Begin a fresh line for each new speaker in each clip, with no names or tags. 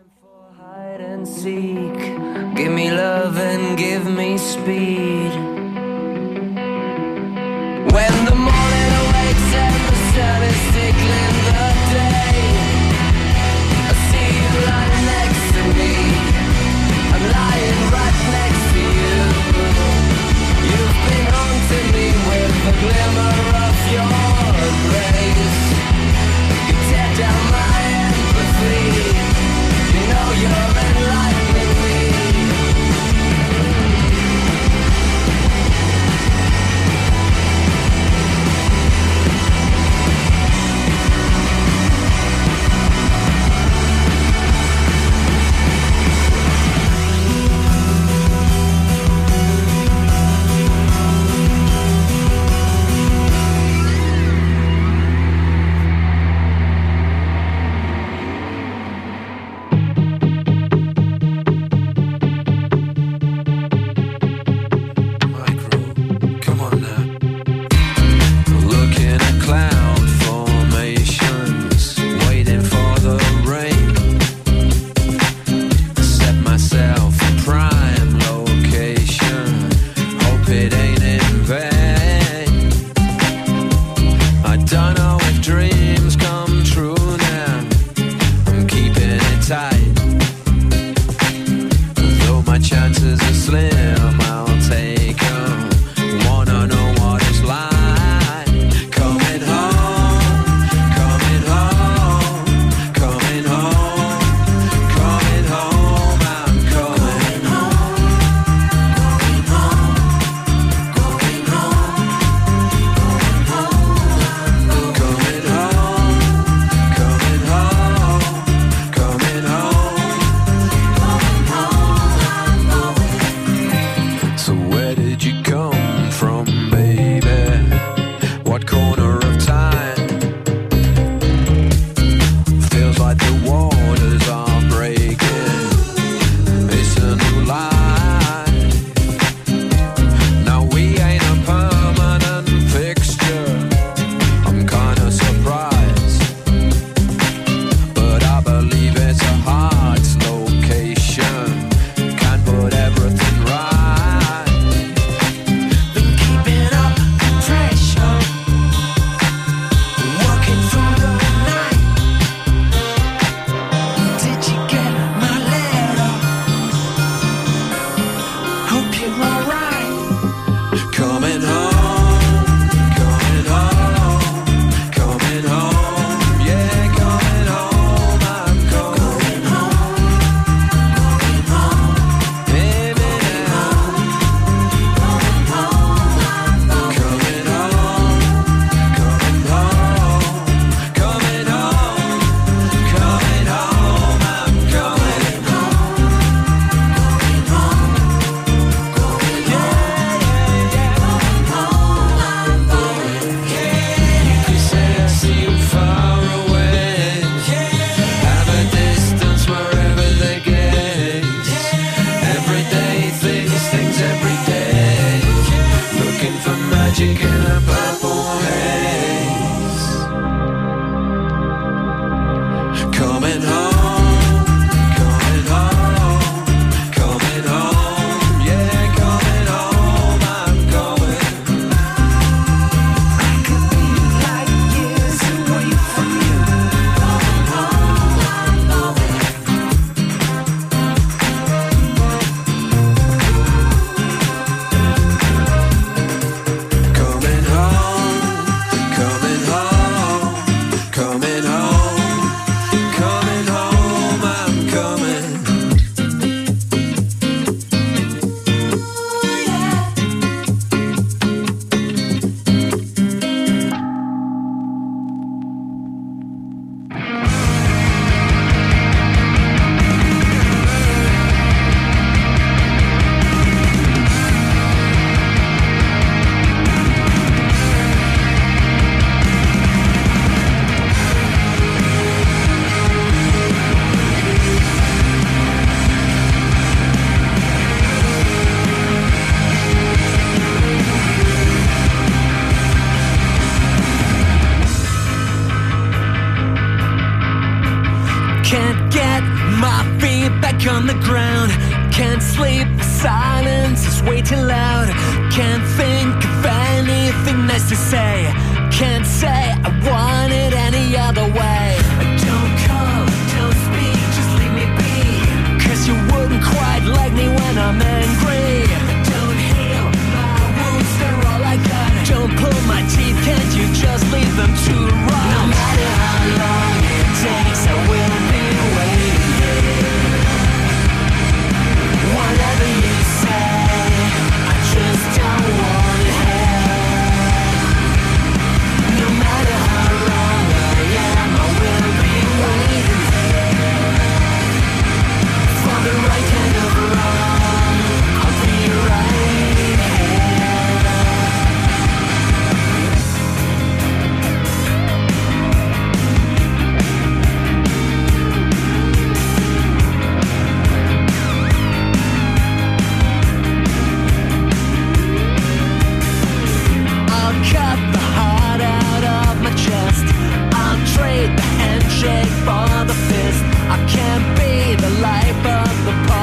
Time for hide and seek. Give me love and give me speed.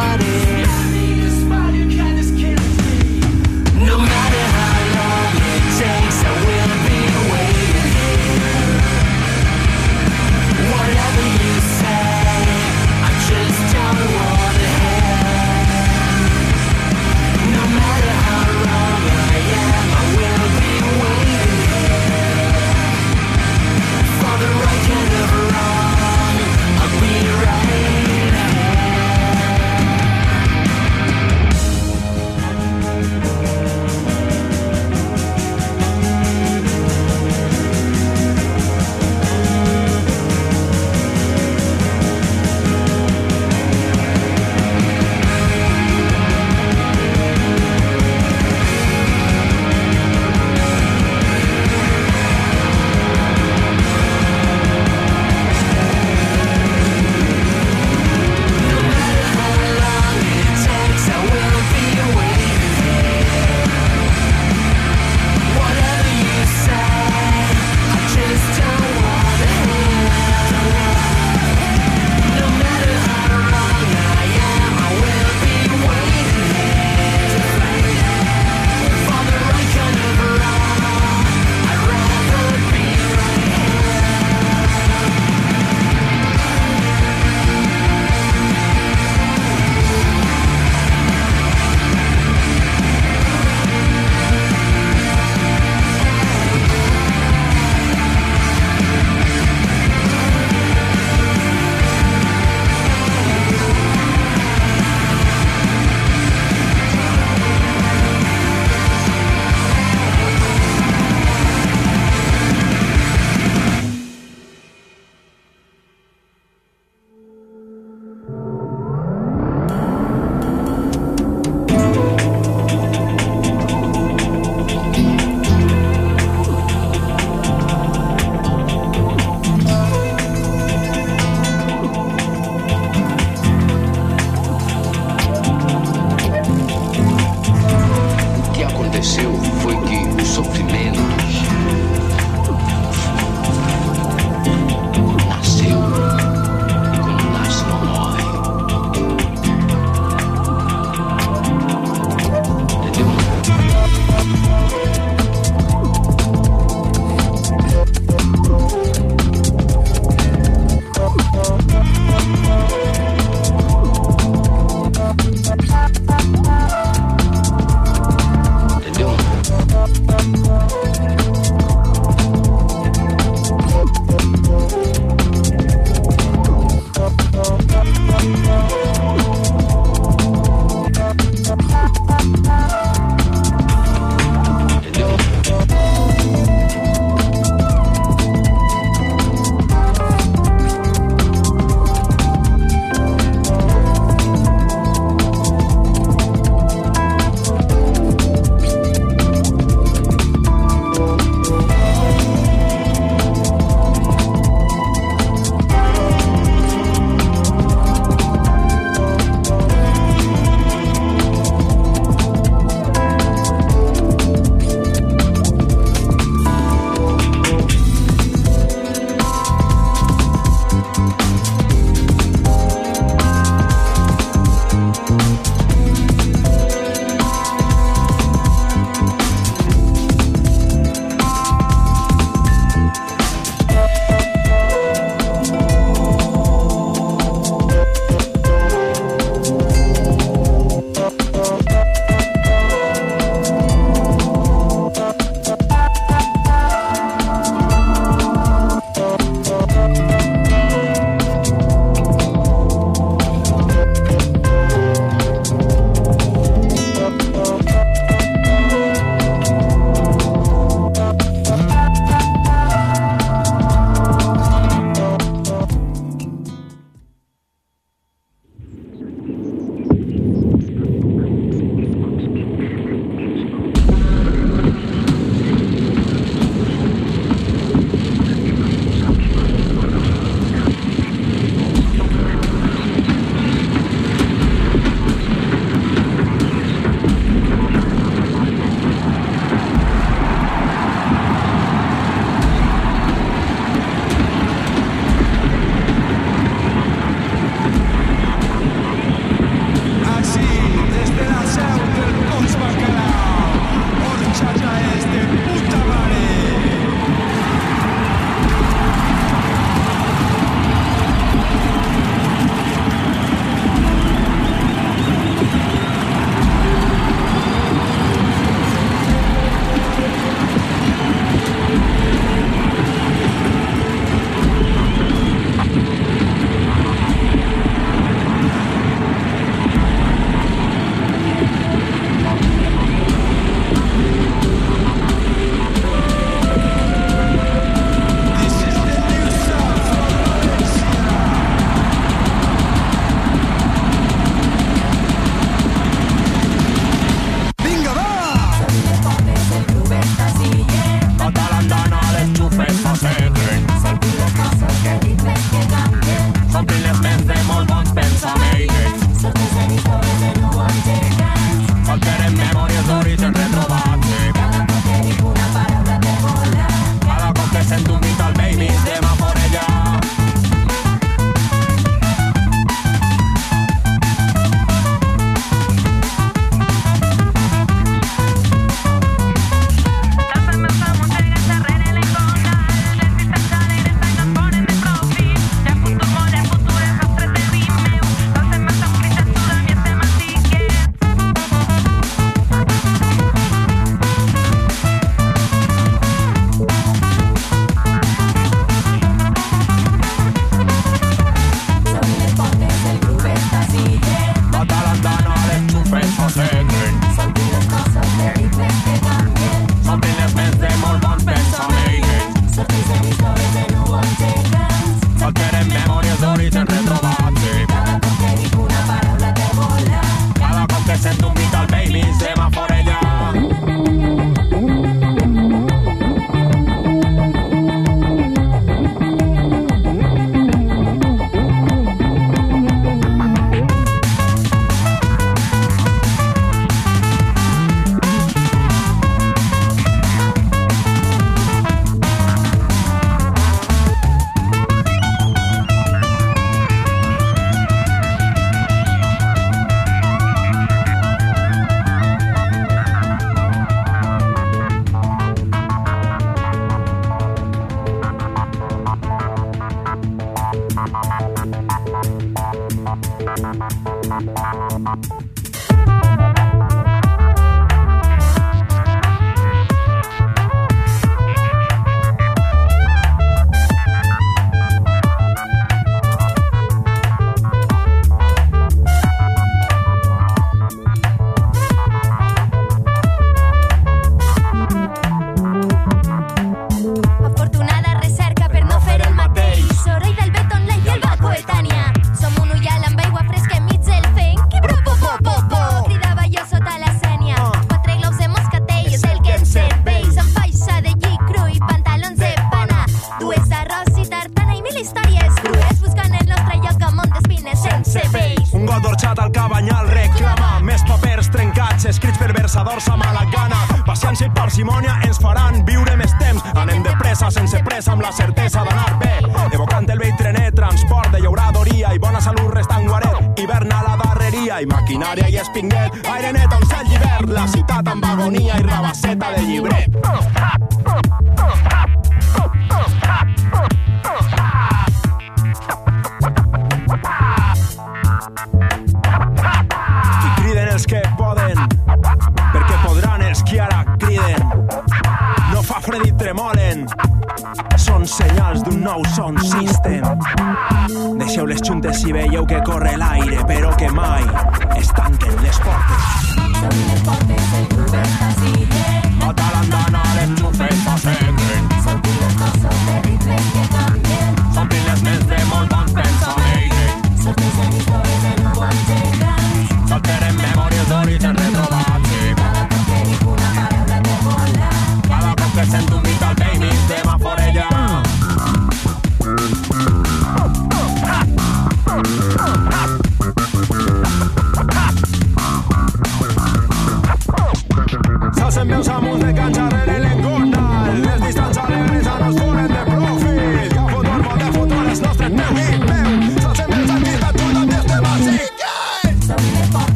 body.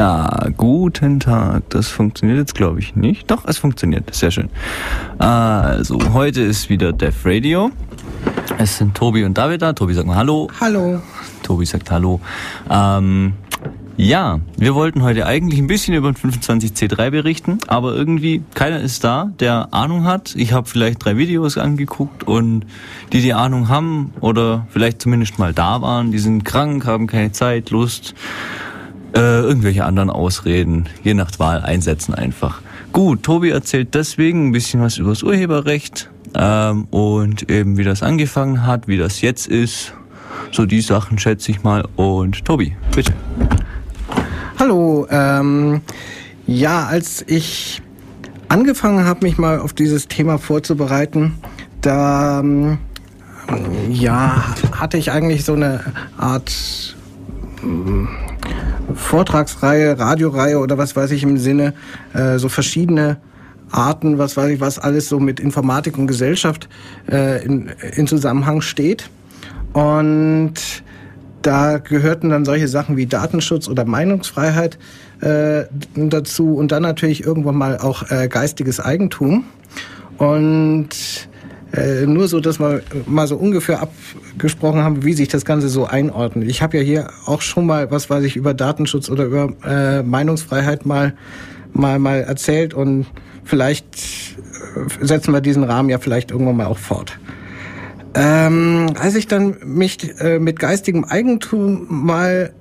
Ja, guten Tag. Das funktioniert jetzt, glaube ich, nicht. Doch, es funktioniert. Sehr schön. Also, heute ist wieder Def Radio. Es sind Tobi und David da. Tobi sagt mal Hallo.
Hallo.
Tobi sagt Hallo. Ähm, ja, wir wollten heute eigentlich ein bisschen über den 25C3 berichten, aber irgendwie keiner ist da, der Ahnung hat. Ich habe vielleicht drei Videos angeguckt und die die Ahnung haben oder vielleicht zumindest mal da waren, die sind krank, haben keine Zeit, Lust, äh, irgendwelche anderen Ausreden, je nach Wahl einsetzen einfach. Gut, Tobi erzählt deswegen ein bisschen was über das Urheberrecht ähm, und eben wie das angefangen hat, wie das jetzt ist. So die Sachen schätze ich mal. Und Tobi, bitte.
Hallo. Ähm, ja, als ich angefangen habe, mich mal auf dieses Thema vorzubereiten, da ähm, ja, hatte ich eigentlich so eine Art Vortragsreihe, Radioreihe oder was weiß ich im Sinne, äh, so verschiedene Arten, was weiß ich, was alles so mit Informatik und Gesellschaft äh, in, in Zusammenhang steht. Und da gehörten dann solche Sachen wie Datenschutz oder Meinungsfreiheit äh, dazu und dann natürlich irgendwann mal auch äh, geistiges Eigentum. Und äh, nur so, dass wir mal so ungefähr abgesprochen haben, wie sich das Ganze so einordnet. Ich habe ja hier auch schon mal, was weiß ich, über Datenschutz oder über äh, Meinungsfreiheit mal mal, mal erzählt und vielleicht äh, setzen wir diesen Rahmen ja vielleicht irgendwann mal auch fort. Ähm, als ich dann mich äh, mit geistigem Eigentum mal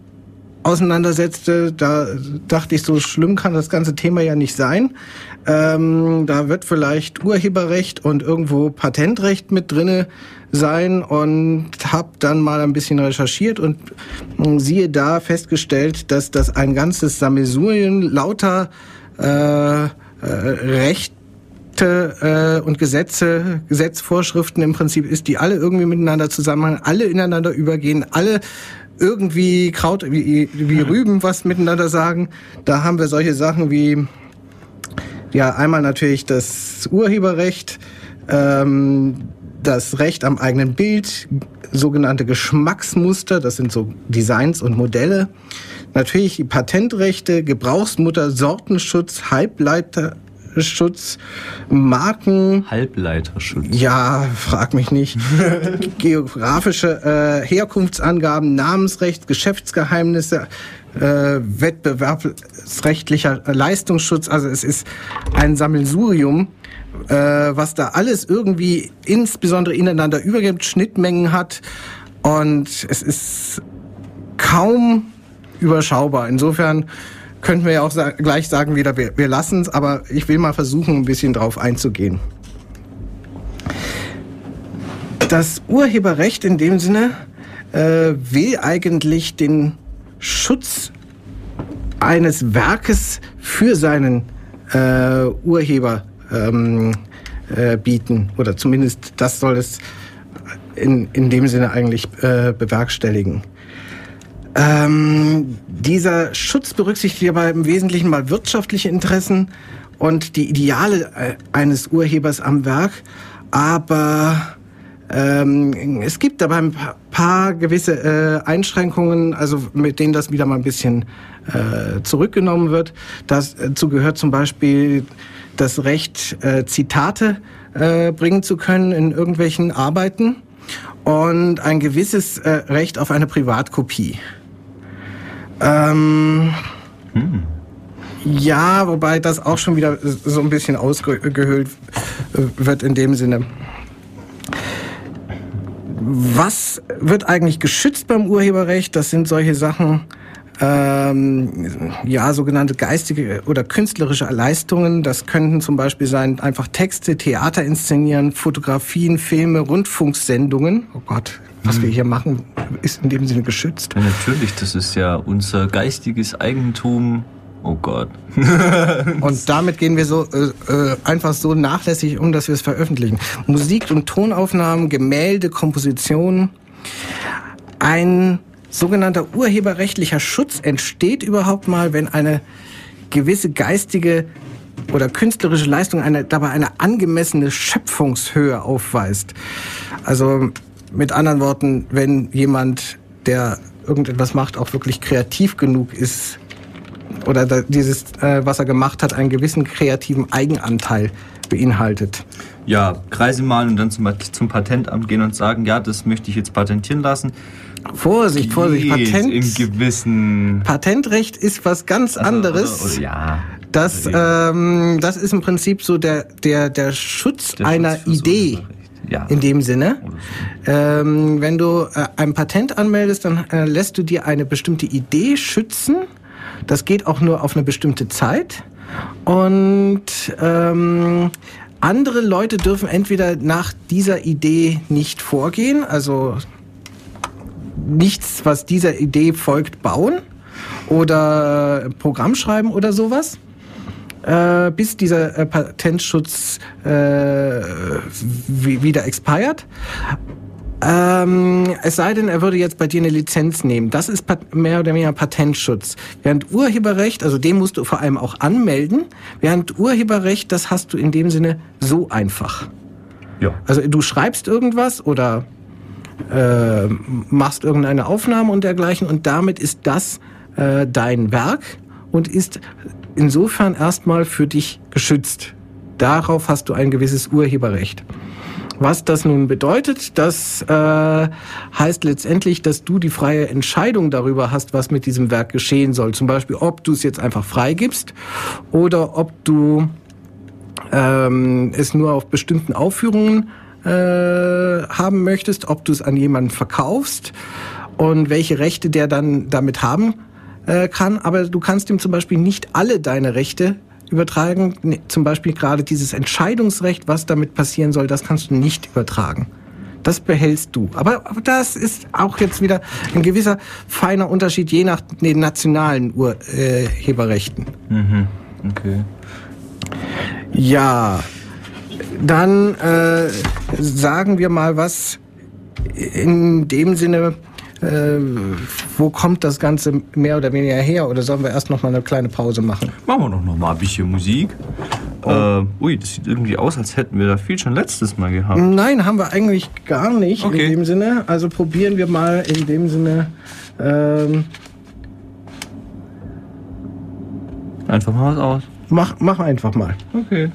auseinandersetzte, da dachte ich, so schlimm kann das ganze Thema ja nicht sein. Ähm, da wird vielleicht Urheberrecht und irgendwo Patentrecht mit drinne sein und habe dann mal ein bisschen recherchiert und mh, siehe da festgestellt, dass das ein ganzes Sammelsurien lauter äh, äh, Rechte äh, und Gesetze, Gesetzvorschriften im Prinzip ist, die alle irgendwie miteinander zusammenhängen, alle ineinander übergehen, alle irgendwie Kraut wie, wie Rüben was miteinander sagen. Da haben wir solche Sachen wie ja einmal natürlich das Urheberrecht, ähm, das Recht am eigenen Bild, sogenannte Geschmacksmuster, das sind so Designs und Modelle. Natürlich Patentrechte, Gebrauchsmutter, Sortenschutz, Halbleiterschutz, Marken,
Halbleiterschutz.
ja, frag mich nicht. Geografische äh, Herkunftsangaben, Namensrecht, Geschäftsgeheimnisse, äh, wettbewerbsrechtlicher Leistungsschutz. Also es ist ein Sammelsurium, äh, was da alles irgendwie insbesondere ineinander übergibt, Schnittmengen hat und es ist kaum überschaubar. Insofern könnten wir ja auch sa gleich sagen wieder, wir, wir lassen es, aber ich will mal versuchen, ein bisschen drauf einzugehen. Das Urheberrecht in dem Sinne äh, will eigentlich den Schutz eines Werkes für seinen äh, Urheber ähm, äh, bieten. Oder zumindest das soll es in, in dem Sinne eigentlich äh, bewerkstelligen. Ähm, dieser Schutz berücksichtigt aber im Wesentlichen mal wirtschaftliche Interessen und die Ideale äh, eines Urhebers am Werk, aber ähm, es gibt aber ein paar, gewisse äh, Einschränkungen, also mit denen das wieder mal ein bisschen äh, zurückgenommen wird. Dazu gehört zum Beispiel das Recht, äh, Zitate äh, bringen zu können in irgendwelchen Arbeiten und ein gewisses äh, Recht auf eine Privatkopie. Ähm, Ja, wobei das auch schon wieder so ein bisschen ausgehöhlt äh, wird in dem Sinne. Was wird eigentlich geschützt beim Urheberrecht? Das sind solche Sachen, ähm, ja, sogenannte geistige oder künstlerische Leistungen. Das könnten zum Beispiel sein einfach Texte, Theater inszenieren, Fotografien, Filme, Rundfunksendungen. Oh Gott, was wir hier machen, ist in dem Sinne geschützt.
Ja, natürlich, das ist ja unser geistiges Eigentum. Oh Gott.
Und damit gehen wir so äh, äh, einfach so nachlässig um, dass wir es veröffentlichen. Musik- und Tonaufnahmen, Gemälde, Kompositionen. Ein sogenannter urheberrechtlicher Schutz entsteht überhaupt mal, wenn eine gewisse geistige oder künstlerische Leistung eine, dabei eine angemessene Schöpfungshöhe aufweist. Also mit anderen Worten, wenn jemand, der irgendetwas macht, auch wirklich kreativ genug ist, oder dieses, äh, was er gemacht hat, einen gewissen kreativen Eigenanteil beinhaltet.
Ja, Kreise malen und dann zum, zum Patentamt gehen und sagen, ja, das möchte ich jetzt patentieren lassen.
Vorsicht, Vorsicht, Patent,
Im gewissen...
Patentrecht ist was ganz
Also,
anderes.
Oder, ja.
Das,
Also,
ähm, das ist im Prinzip so der, der, der Schutz
der
einer
Schutz
Idee.
Urheberrecht. Ja.
In dem Sinne, ähm, wenn du äh, ein Patent anmeldest, dann äh, lässt du dir eine bestimmte Idee schützen. Das geht auch nur auf eine bestimmte Zeit. Und ähm, andere Leute dürfen entweder nach dieser Idee nicht vorgehen, also nichts, was dieser Idee folgt, bauen oder Programm schreiben oder sowas äh, bis dieser äh, Patentschutz äh, wie- wieder expired. Ähm, es sei denn, er würde jetzt bei dir eine Lizenz nehmen. Das ist mehr oder weniger Patentschutz. Während Urheberrecht, also den musst du vor allem auch anmelden, während Urheberrecht, das hast du in dem Sinne so einfach.
Ja.
Also du schreibst irgendwas oder äh, machst irgendeine Aufnahme und dergleichen und damit ist das äh, dein Werk und ist insofern erstmal für dich geschützt. Darauf hast du ein gewisses Urheberrecht. Was das nun bedeutet, das äh, heißt letztendlich, dass du die freie Entscheidung darüber hast, was mit diesem Werk geschehen soll. Zum Beispiel, ob du es jetzt einfach freigibst oder ob du ähm, es nur auf bestimmten Aufführungen äh, haben möchtest, ob du es an jemanden verkaufst und welche Rechte der dann damit haben äh, kann. Aber du kannst ihm zum Beispiel nicht alle deine Rechte übertragen. Nee, Zum Beispiel gerade dieses Entscheidungsrecht, was damit passieren soll, das kannst du nicht übertragen. Das behältst du. Aber, das ist auch jetzt wieder ein gewisser feiner Unterschied je nach den nationalen Urheberrechten.
Mhm. Okay.
Ja, dann äh, sagen wir mal was in dem Sinne, äh, wo kommt das Ganze mehr oder weniger her? Oder sollen wir erst noch mal eine kleine Pause machen?
Machen wir doch noch mal ein bisschen Musik. Äh, ui, das sieht irgendwie aus, als hätten wir da viel schon letztes Mal gehabt.
Nein, haben wir eigentlich gar nicht
Okay.
in dem Sinne. Also probieren wir mal in dem Sinne. Ähm,
Einfach mal was aus.
mach, mach einfach mal.
Okay.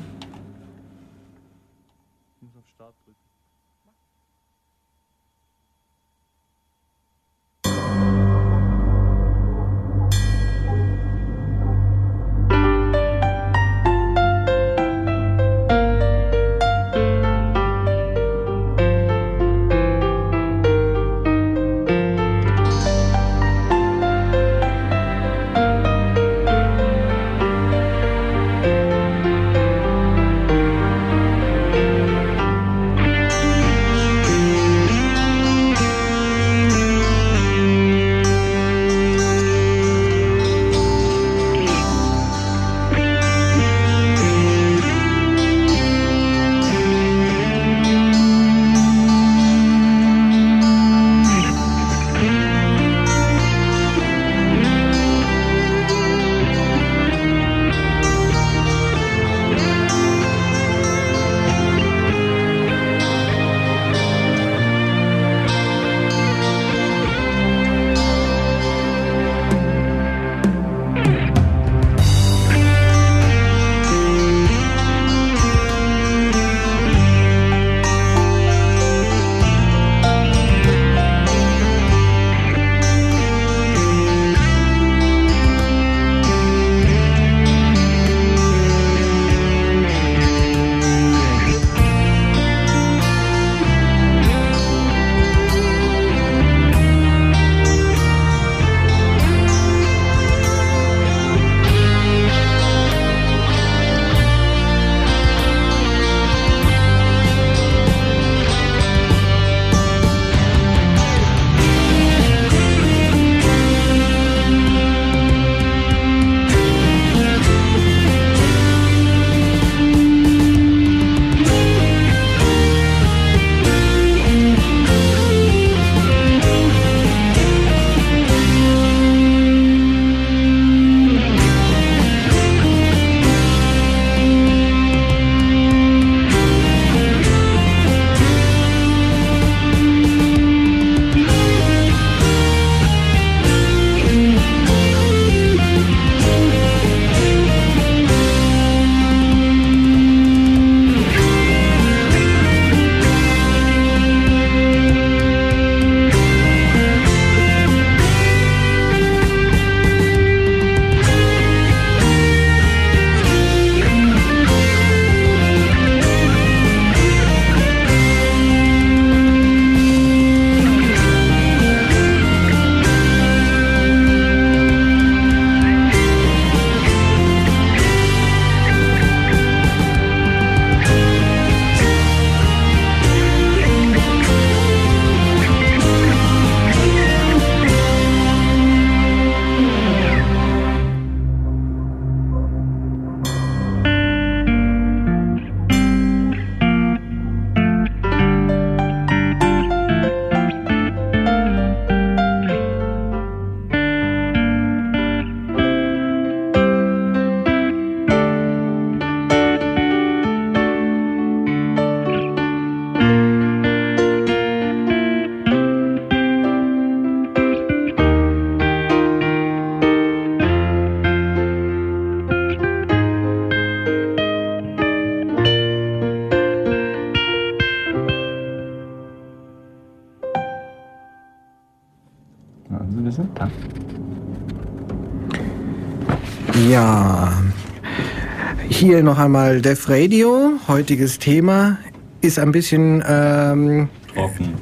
Hier noch einmal Def Radio. Heutiges Thema ist ein bisschen, ähm,
Trocken.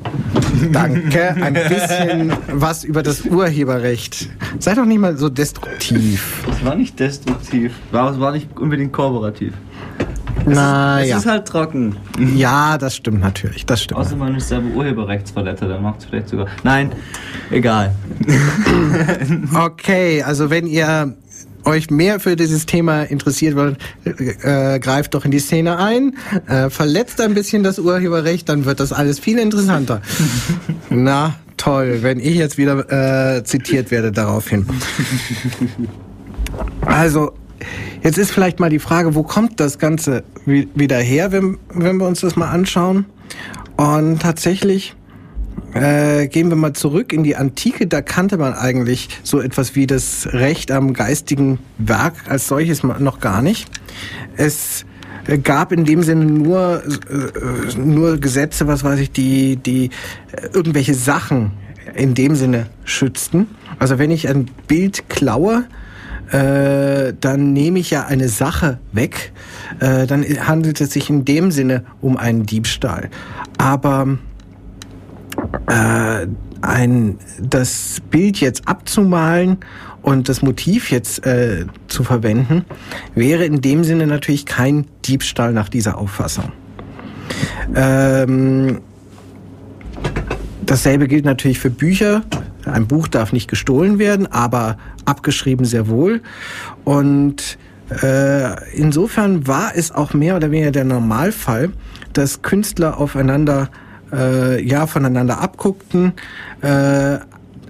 danke, ein bisschen was über das Urheberrecht. Sei doch nicht mal so destruktiv.
Es war nicht destruktiv. War, es war nicht unbedingt kooperativ.
Na
es
ja.
ist halt trocken.
Ja, das stimmt natürlich. Das stimmt.
Außer man ist selber Urheberrechtsverletzer, dann macht es vielleicht sogar. Nein, egal.
Okay, also wenn ihr euch mehr für dieses Thema interessiert wollt, äh, greift doch in die Szene ein, äh, verletzt ein bisschen das Urheberrecht, dann wird das alles viel interessanter. Na, toll, wenn ich jetzt wieder äh, zitiert werde daraufhin. Also, jetzt ist vielleicht mal die Frage, wo kommt das Ganze wi- wieder her, wenn, wenn wir uns das mal anschauen? Und tatsächlich äh, gehen wir mal zurück in die Antike, da kannte man eigentlich so etwas wie das Recht am geistigen Werk als solches noch gar nicht. Es äh, gab in dem Sinne nur, äh, nur Gesetze, was weiß ich, die, die irgendwelche Sachen in dem Sinne schützten. Also wenn ich ein Bild klaue, dann nehme ich ja eine Sache weg. Dann handelt es sich in dem Sinne um einen Diebstahl. Aber äh, ein, das Bild jetzt abzumalen und das Motiv jetzt äh, zu verwenden, wäre in dem Sinne natürlich kein Diebstahl nach dieser Auffassung. Ähm, dasselbe gilt natürlich für Bücher. Ein Buch darf nicht gestohlen werden, aber abgeschrieben sehr wohl. Und äh, insofern war es auch mehr oder weniger der Normalfall, dass Künstler aufeinander, äh, ja, voneinander abguckten, äh,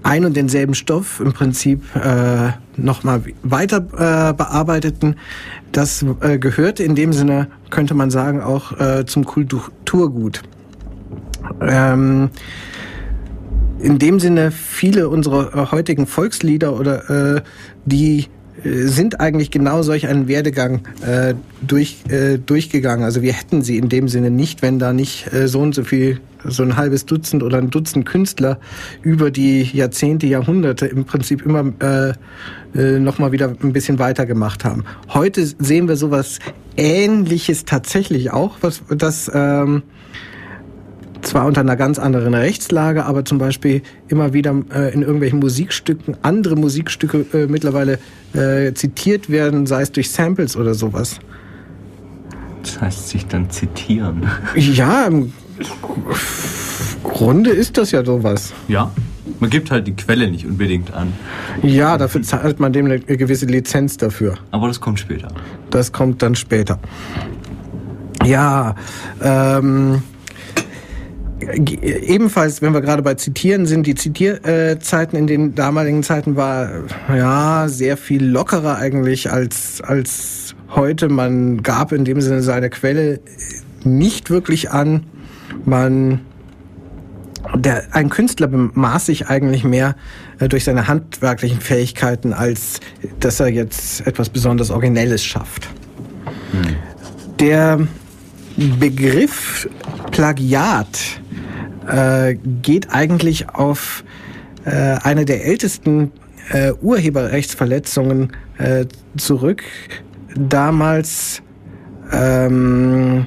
ein und denselben Stoff im Prinzip äh, nochmal weiter äh, bearbeiteten. Das äh, gehörte in dem Sinne, könnte man sagen, auch äh, zum Kulturgut. Ähm, in dem Sinne viele unserer äh, heutigen Volkslieder oder äh, die sind eigentlich genau solch einen Werdegang äh, durch, äh, durchgegangen. Also wir hätten sie in dem Sinne nicht, wenn da nicht äh, so und so viel, so ein halbes Dutzend oder ein Dutzend Künstler über die Jahrzehnte, Jahrhunderte im Prinzip immer äh, äh, nochmal wieder ein bisschen weitergemacht haben. Heute sehen wir sowas Ähnliches tatsächlich auch, was das ähm, zwar unter einer ganz anderen Rechtslage, aber zum Beispiel immer wieder äh, in irgendwelchen Musikstücken andere Musikstücke äh, mittlerweile äh, zitiert werden, sei es durch Samples oder sowas.
Das heißt, sich dann zitieren.
Ja, im Grunde ist das ja sowas.
Ja. Man gibt halt die Quelle nicht unbedingt an.
Ja, dafür zahlt man dem eine gewisse Lizenz dafür.
Aber das kommt später.
Das kommt dann später. Ja, ähm, ebenfalls, wenn wir gerade bei Zitieren sind, die Zitierzeiten in den damaligen Zeiten war ja sehr viel lockerer eigentlich als als heute. Man gab in dem Sinne seine Quelle nicht wirklich an. Man der, ein Künstler bemaß sich eigentlich mehr äh, durch seine handwerklichen Fähigkeiten, als dass er jetzt etwas besonders Originelles schafft. Der Begriff Plagiat äh, geht eigentlich auf äh, eine der ältesten äh, Urheberrechtsverletzungen äh, zurück. Damals ähm,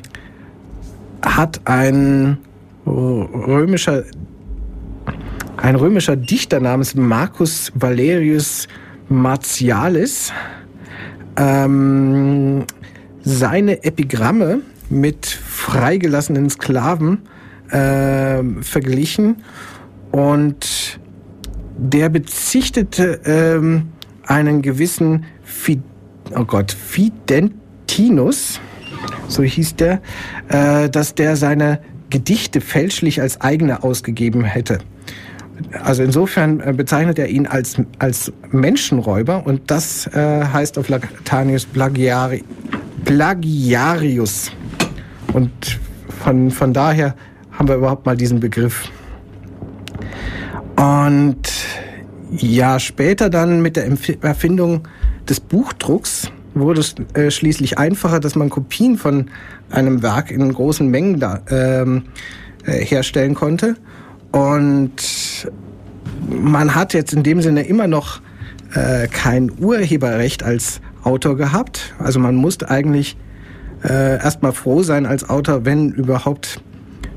hat ein römischer ein römischer Dichter namens Marcus Valerius Martialis ähm, seine Epigramme mit freigelassenen Sklaven ähm, verglichen und der bezichtete ähm, einen gewissen Fi oh Gott, Fidentinus, so hieß der, äh, dass der seine Gedichte fälschlich als eigene ausgegeben hätte. Also insofern äh, bezeichnet er ihn als, als Menschenräuber und das äh, heißt auf Latanius Plagiari, Plagiarius. Und von, von daher haben wir überhaupt mal diesen Begriff. Und ja, später dann mit der Erfindung des Buchdrucks wurde es äh, schließlich einfacher, dass man Kopien von einem Werk in großen Mengen da, ähm, äh, herstellen konnte. Und man hat jetzt in dem Sinne immer noch äh, kein Urheberrecht als Autor gehabt. Also man musste eigentlich äh, erstmal froh sein als Autor, wenn überhaupt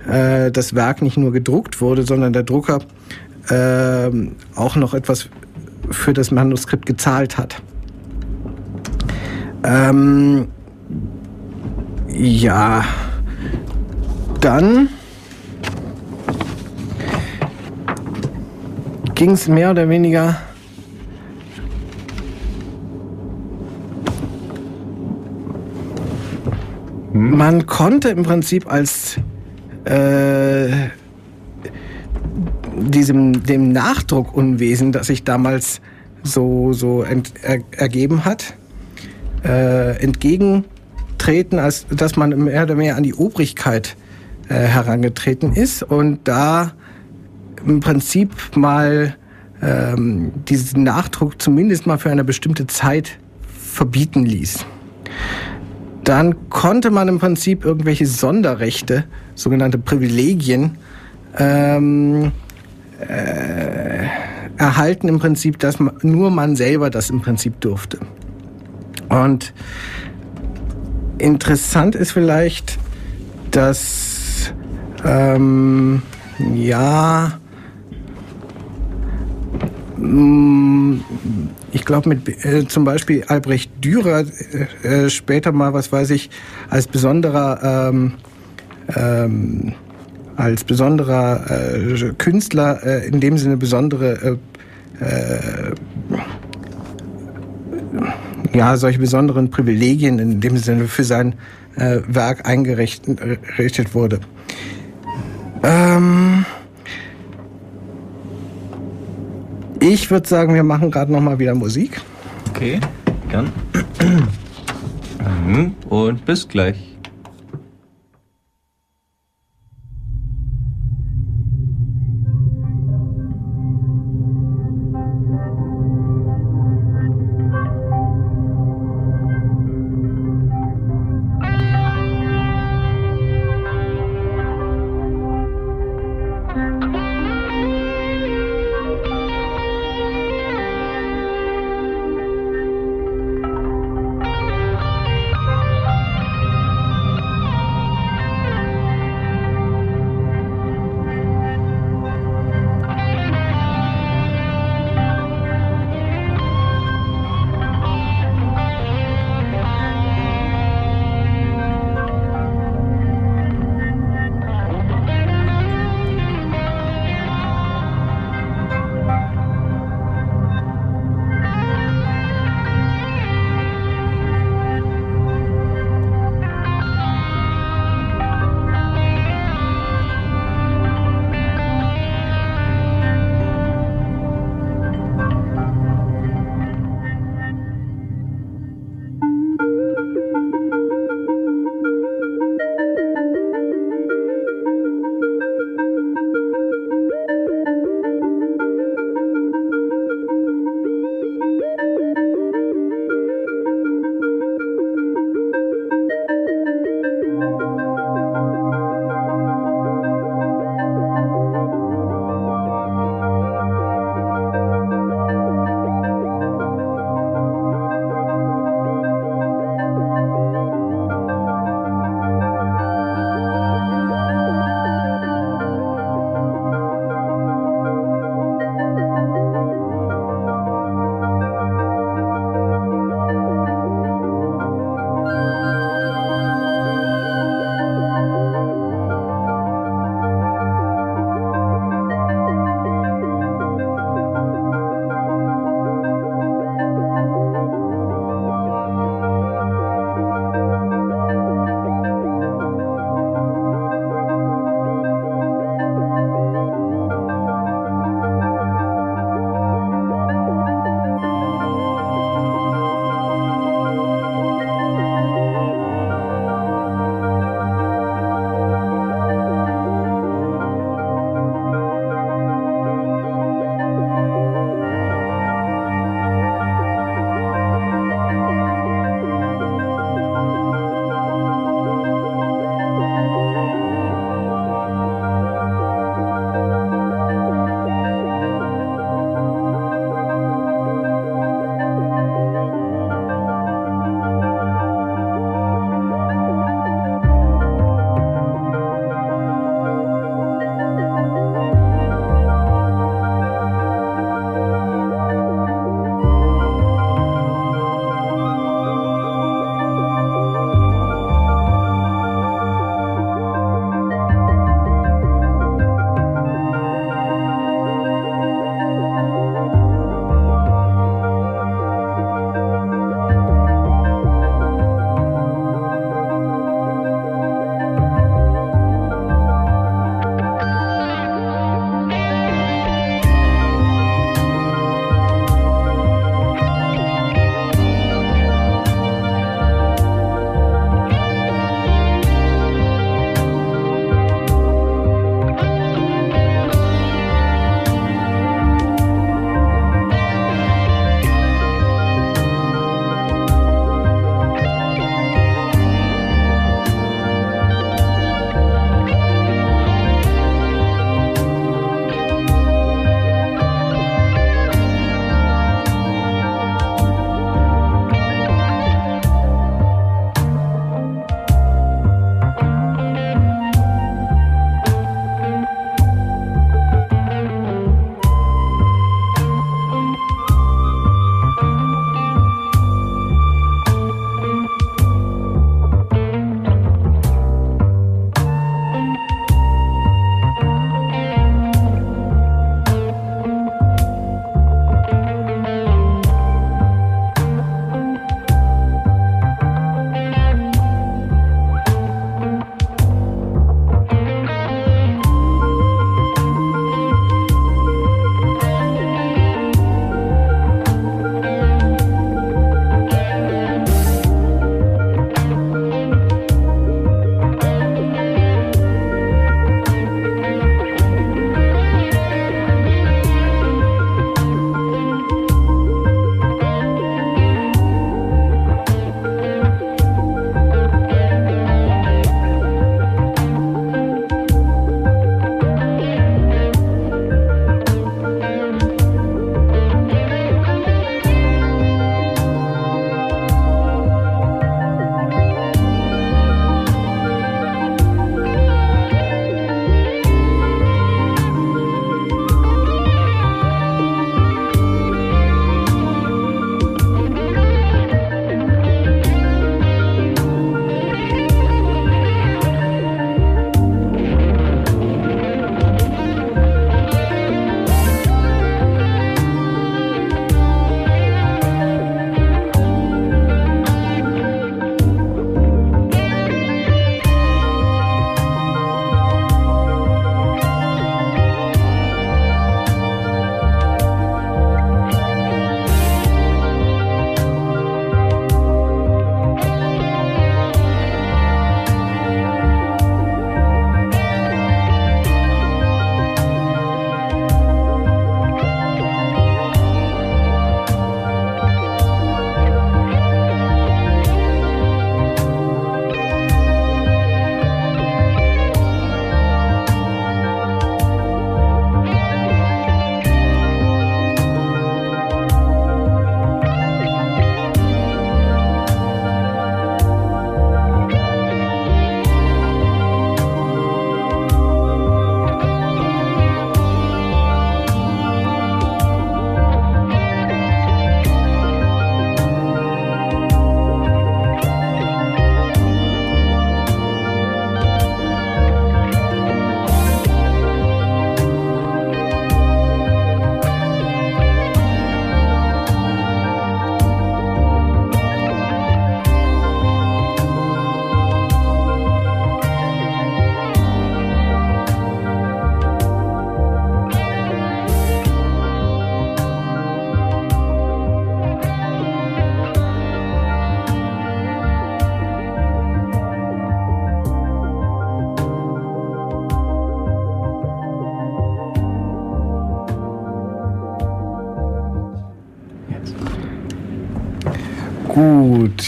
äh, das Werk nicht nur gedruckt wurde, sondern der Drucker äh, auch noch etwas für das Manuskript gezahlt hat. Ähm, ja, dann ging es mehr oder weniger man konnte im Prinzip als äh, diesem dem Nachdruckunwesen, das sich damals so so ent, er, ergeben hat, äh, entgegentreten, als dass man mehr oder mehr an die Obrigkeit äh, herangetreten ist und da im Prinzip mal ähm, diesen Nachdruck zumindest mal für eine bestimmte Zeit verbieten ließ. Dann konnte man im Prinzip irgendwelche Sonderrechte, sogenannte Privilegien, ähm, äh, erhalten im Prinzip, dass man, nur man selber das im Prinzip durfte. Und interessant ist vielleicht, dass ähm, ja Mm, ich glaube mit äh, zum Beispiel Albrecht Dürer äh, äh, später mal, was weiß ich, als besonderer ähm, ähm, als besonderer äh, Künstler äh, in dem Sinne besondere äh, äh, ja solche besonderen Privilegien in dem Sinne für sein äh, Werk eingerichtet wurde. Ähm, Ich würde sagen, wir machen gerade noch mal wieder Musik.
Okay, gern. Mhm, Und bis gleich.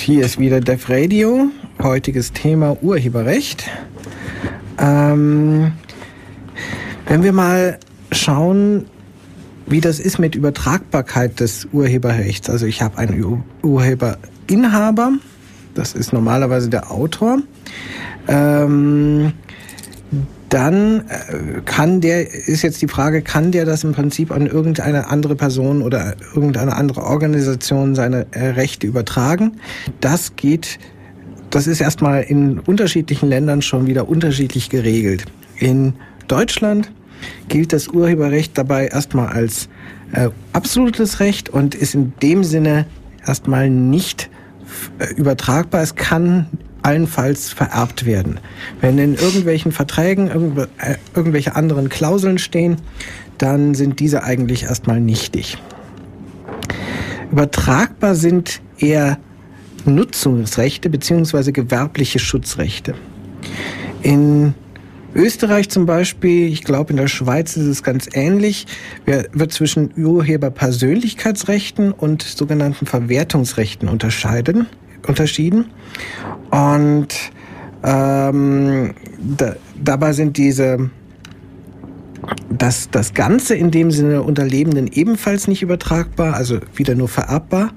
Hier ist wieder Def Radio. Heutiges Thema Urheberrecht. Ähm, wenn wir mal schauen, wie das ist mit Übertragbarkeit des Urheberrechts. Also ich habe einen Ur Urheberinhaber, das ist normalerweise der Autor. Ähm, dann äh, kann der, ist jetzt die Frage, kann der das im Prinzip an irgendeine andere Person oder irgendeine andere Organisation seine äh, Rechte übertragen? Das geht, das ist erstmal in unterschiedlichen Ländern schon wieder unterschiedlich geregelt. In Deutschland gilt das Urheberrecht dabei erstmal als äh, absolutes Recht und ist in dem Sinne erstmal nicht äh, übertragbar. Es kann allenfalls vererbt werden. Wenn in irgendwelchen Verträgen äh, irgendwelche anderen Klauseln stehen, dann sind diese eigentlich erstmal nichtig. Übertragbar sind eher Nutzungsrechte beziehungsweise gewerbliche Schutzrechte. In Österreich zum Beispiel, ich glaube in der Schweiz ist es ganz ähnlich, wird zwischen Urheberpersönlichkeitsrechten und sogenannten Verwertungsrechten unterscheiden, unterschieden. Und ähm, da, dabei sind diese das, das Ganze in dem Sinne unter Lebenden ebenfalls nicht übertragbar, also wieder nur vererbbar,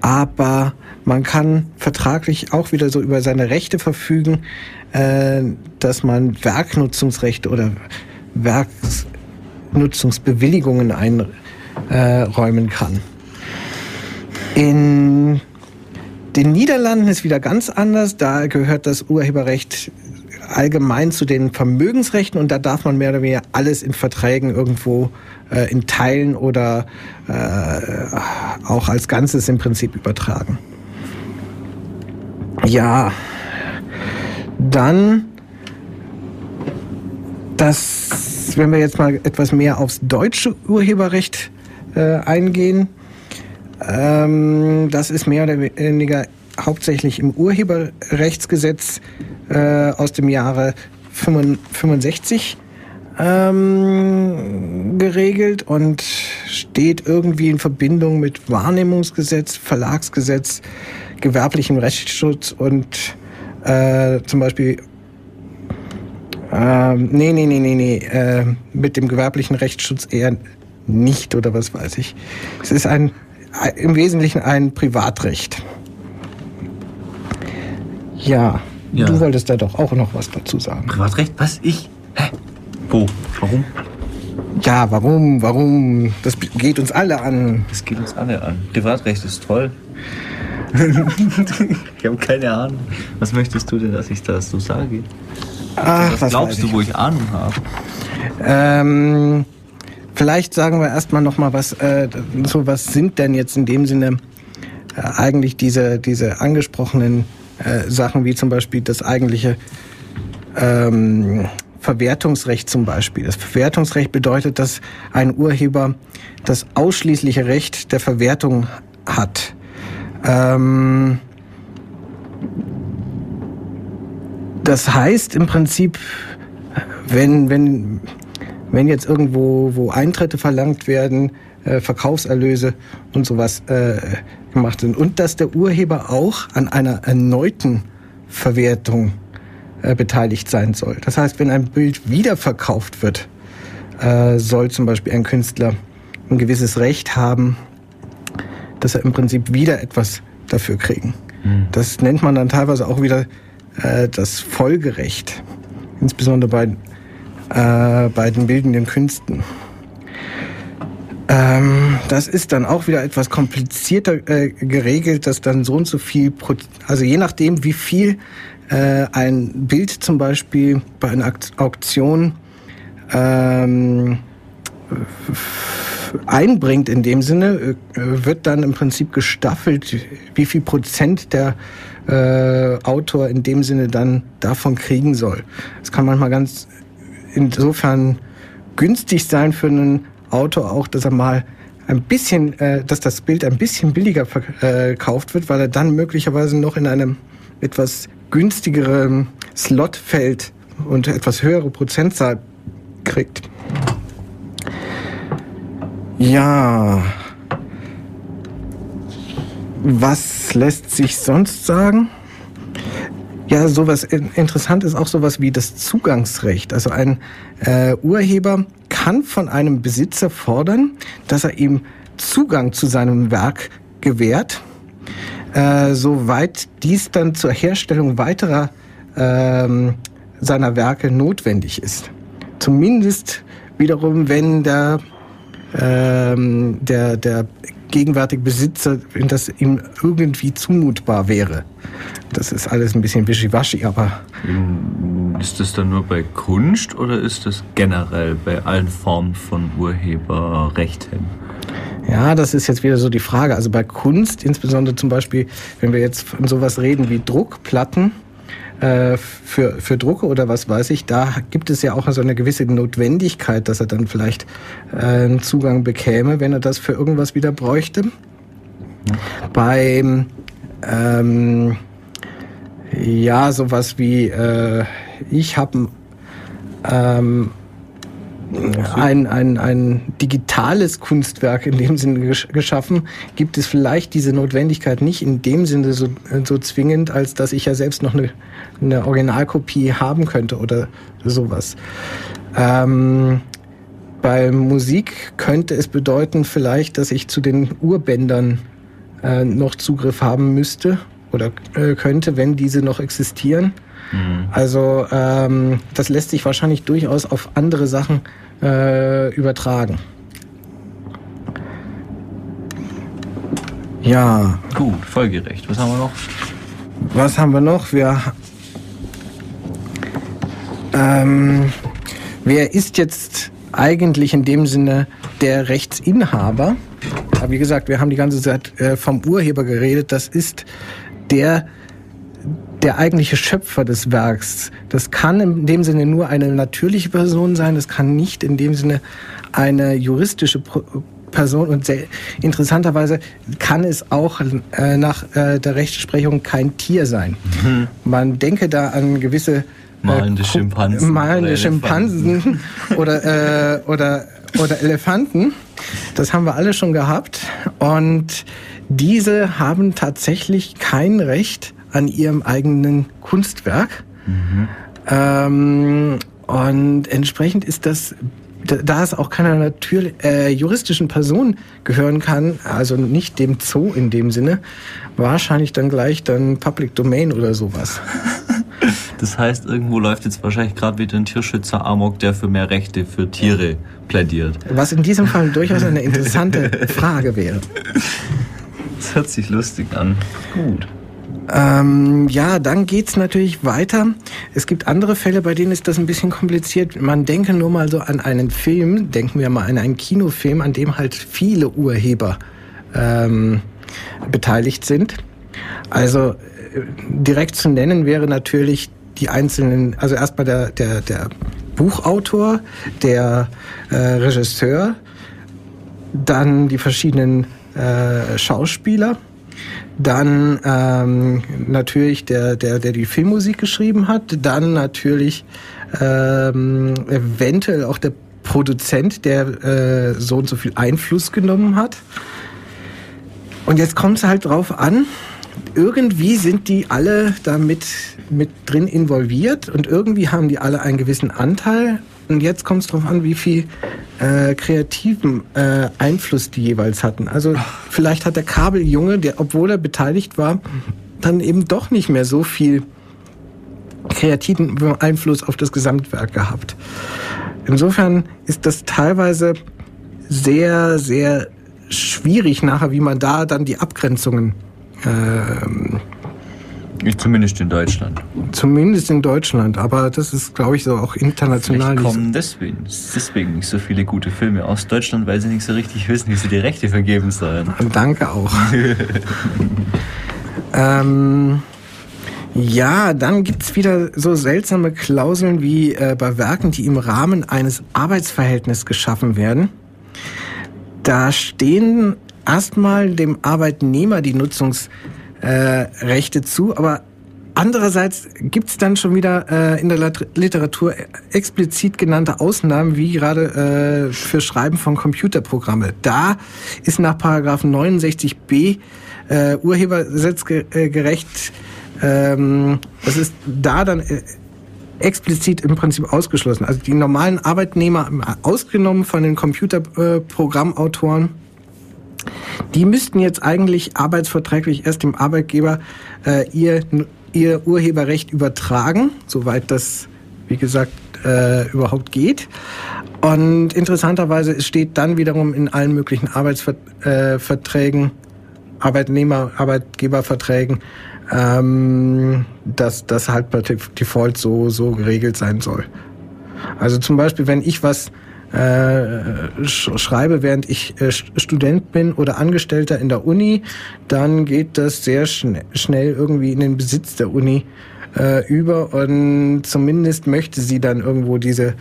aber man kann vertraglich auch wieder so über seine Rechte verfügen, äh, dass man Werknutzungsrechte oder Werknutzungsbewilligungen einräumen kann. In den Niederlanden ist wieder ganz anders. Da gehört das Urheberrecht allgemein zu den Vermögensrechten und da darf man mehr oder weniger alles in Verträgen irgendwo äh, in Teilen oder äh, auch als Ganzes im Prinzip übertragen. Ja, dann das, wenn wir jetzt mal etwas mehr aufs deutsche Urheberrecht äh, eingehen, ähm, das ist mehr oder weniger hauptsächlich im Urheberrechtsgesetz äh, aus dem Jahre 65 ähm, geregelt und steht irgendwie in Verbindung mit Wahrnehmungsgesetz, Verlagsgesetz, gewerblichem Rechtsschutz und äh, zum Beispiel ähm, nee, nee, nee, nee, nee, äh, mit dem gewerblichen Rechtsschutz eher nicht oder was weiß ich. Es ist ein, im Wesentlichen ein Privatrecht. Ja,
Ja.
du wolltest da doch auch noch was dazu sagen.
Privatrecht? Was? Ich? Hä? Wo? Warum?
Ja, warum, warum? Das geht uns alle an.
Das geht uns alle an. Privatrecht ist toll. ich habe keine Ahnung. Was möchtest du denn, dass ich das so sage?
Ach,
was glaubst du, wo ich Ahnung habe?
Ähm, vielleicht sagen wir erstmal noch mal was. Äh, so was sind denn jetzt in dem Sinne äh, eigentlich diese diese angesprochenen äh, Sachen wie zum Beispiel das eigentliche ähm, Verwertungsrecht zum Beispiel. Das Verwertungsrecht bedeutet, dass ein Urheber das ausschließliche Recht der Verwertung hat. Ähm, das heißt im Prinzip, wenn, wenn, wenn jetzt irgendwo wo Eintritte verlangt werden, äh, Verkaufserlöse und sowas äh, gemacht sind und dass der Urheber auch an einer erneuten Verwertung äh, beteiligt sein soll. Das heißt, wenn ein Bild wiederverkauft wird, äh, soll zum Beispiel ein Künstler ein gewisses Recht haben, dass er im Prinzip wieder etwas dafür kriegen. Das nennt man dann teilweise auch wieder äh, das Folgerecht, insbesondere bei, äh, bei den bildenden Künsten. Ähm, das ist dann auch wieder etwas komplizierter äh, geregelt, dass dann so und so viel, Pro also je nachdem, wie viel äh, ein Bild zum Beispiel bei einer Auktion ähm, einbringt in dem Sinne, äh, wird dann im Prinzip gestaffelt, wie viel Prozent der äh, Autor in dem Sinne dann davon kriegen soll. Das kann manchmal ganz insofern günstig sein für einen Autor auch, dass er mal ein bisschen, äh, dass das Bild ein bisschen billiger verkauft wird, weil er dann möglicherweise noch in einem etwas günstigeren Slot fällt und etwas höhere Prozentzahl kriegt. Ja. Was lässt sich sonst sagen? Ja, sowas in- interessant ist auch sowas wie das Zugangsrecht. Also ein äh, Urheber kann von einem Besitzer fordern, dass er ihm Zugang zu seinem Werk gewährt, äh, soweit dies dann zur Herstellung weiterer ähm, seiner Werke notwendig ist. Zumindest wiederum, wenn der ähm, der, der gegenwärtige Besitzer, wenn das ihm irgendwie zumutbar wäre. Das ist alles ein bisschen wischiwaschi, aber
Ist das dann nur bei Kunst oder ist das generell bei allen Formen von Urheberrechten?
ja, das ist jetzt wieder so die Frage. Also bei Kunst, insbesondere zum Beispiel, wenn wir jetzt von sowas reden wie Druckplatten, äh, für, für Drucke oder was weiß ich, da gibt es ja auch so eine gewisse Notwendigkeit, dass er dann vielleicht äh, einen Zugang bekäme, wenn er das für irgendwas wieder bräuchte. Beim ähm, ja, sowas wie äh, ich habe ähm, ein, ein, ein digitales Kunstwerk in dem Sinne gesch geschaffen, gibt es vielleicht diese Notwendigkeit nicht in dem Sinne so, so zwingend, als dass ich ja selbst noch eine, eine Originalkopie haben könnte oder sowas. Ähm, bei Musik könnte es bedeuten vielleicht, dass ich zu den Urbändern äh, noch Zugriff haben müsste oder äh, könnte, wenn diese noch existieren. Also ähm, das lässt sich wahrscheinlich durchaus auf andere Sachen äh, übertragen. Ja,
Gut, folgerecht. Was haben wir noch?
was haben wir noch? Wir, ähm, wer ist jetzt eigentlich in dem Sinne der Rechtsinhaber? Aber wie gesagt, wir haben die ganze Zeit äh, vom Urheber geredet. Das ist der der eigentliche Schöpfer des Werks. Das kann in dem Sinne nur eine natürliche Person sein, das kann nicht in dem Sinne eine juristische Person und sehr interessanterweise kann es auch äh, nach äh, der Rechtsprechung kein Tier sein. Man denke da an gewisse äh,
Malende
Ku-
Schimpansen
malende
oder
Schimpansen oder äh, oder oder Elefanten. Das haben wir alle schon gehabt und diese haben tatsächlich kein Recht an ihrem eigenen Kunstwerk. Ähm, und entsprechend ist das, da- da es auch keiner natürlich, äh, juristischen Person gehören kann, also nicht dem Zoo in dem Sinne, wahrscheinlich dann gleich dann Public Domain oder sowas.
Das heißt, irgendwo läuft jetzt wahrscheinlich gerade wieder ein Tierschützer Amok, der für mehr Rechte für Tiere plädiert.
Was in diesem Fall durchaus eine interessante Frage wäre.
Das hört sich lustig an. Gut.
Ähm, ja, dann geht's natürlich weiter. Es gibt andere Fälle, bei denen ist das ein bisschen kompliziert. Man denke nur mal so an einen Film, denken wir mal an einen Kinofilm, an dem halt viele Urheber ähm, beteiligt sind. Also äh, direkt zu nennen wäre natürlich die einzelnen, also erstmal der, der, der Buchautor, der äh, Regisseur, dann die verschiedenen äh, Schauspieler, dann ähm, natürlich der, der, der die Filmmusik geschrieben hat, dann natürlich ähm, eventuell auch der Produzent, der äh, so und so viel Einfluss genommen hat. Und jetzt kommt es halt drauf an, irgendwie sind die alle damit mit drin involviert und irgendwie haben die alle einen gewissen Anteil. Und jetzt kommt es drauf an, wie viel äh, kreativen äh, Einfluss die jeweils hatten. Also vielleicht hat der Kabeljunge, der, obwohl er beteiligt war, dann eben doch nicht mehr so viel kreativen Einfluss auf das Gesamtwerk gehabt. Insofern ist das teilweise sehr, sehr schwierig nachher, wie man da dann die Abgrenzungen ähm,
Ich zumindest in Deutschland.
Zumindest in Deutschland, aber das ist, glaube ich, so auch international
Vielleicht kommen deswegen, deswegen nicht so viele gute Filme aus Deutschland, weil sie nicht so richtig wissen, wie sie die Rechte vergeben sollen.
Danke auch. ähm, ja, dann gibt's wieder so seltsame Klauseln wie äh, bei Werken, die im Rahmen eines Arbeitsverhältnisses geschaffen werden. Da stehen erstmal dem Arbeitnehmer die Nutzungsrechte äh, Rechte zu, aber andererseits gibt's dann schon wieder äh, in der Literatur explizit genannte Ausnahmen, wie gerade äh, für Schreiben von Computerprogramme. Da ist nach Paragraph 69b äh, urhebergerecht, ähm, das ist da dann äh, explizit im Prinzip ausgeschlossen. Also die normalen Arbeitnehmer ausgenommen von den Computerprogrammautoren, die müssten jetzt eigentlich arbeitsverträglich erst dem Arbeitgeber äh, ihr, ihr Urheberrecht übertragen, soweit das, wie gesagt, äh, überhaupt geht. Und interessanterweise es steht dann wiederum in allen möglichen Arbeitsverträgen, Arbeitnehmer, Arbeitgeberverträgen, ähm, dass das halt per Default so, so geregelt sein soll. Also zum Beispiel, wenn ich was äh, sch schreibe, während ich äh, Student bin oder Angestellter in der Uni, dann geht das sehr schn schnell irgendwie in den Besitz der Uni äh, über und zumindest möchte sie dann irgendwo diese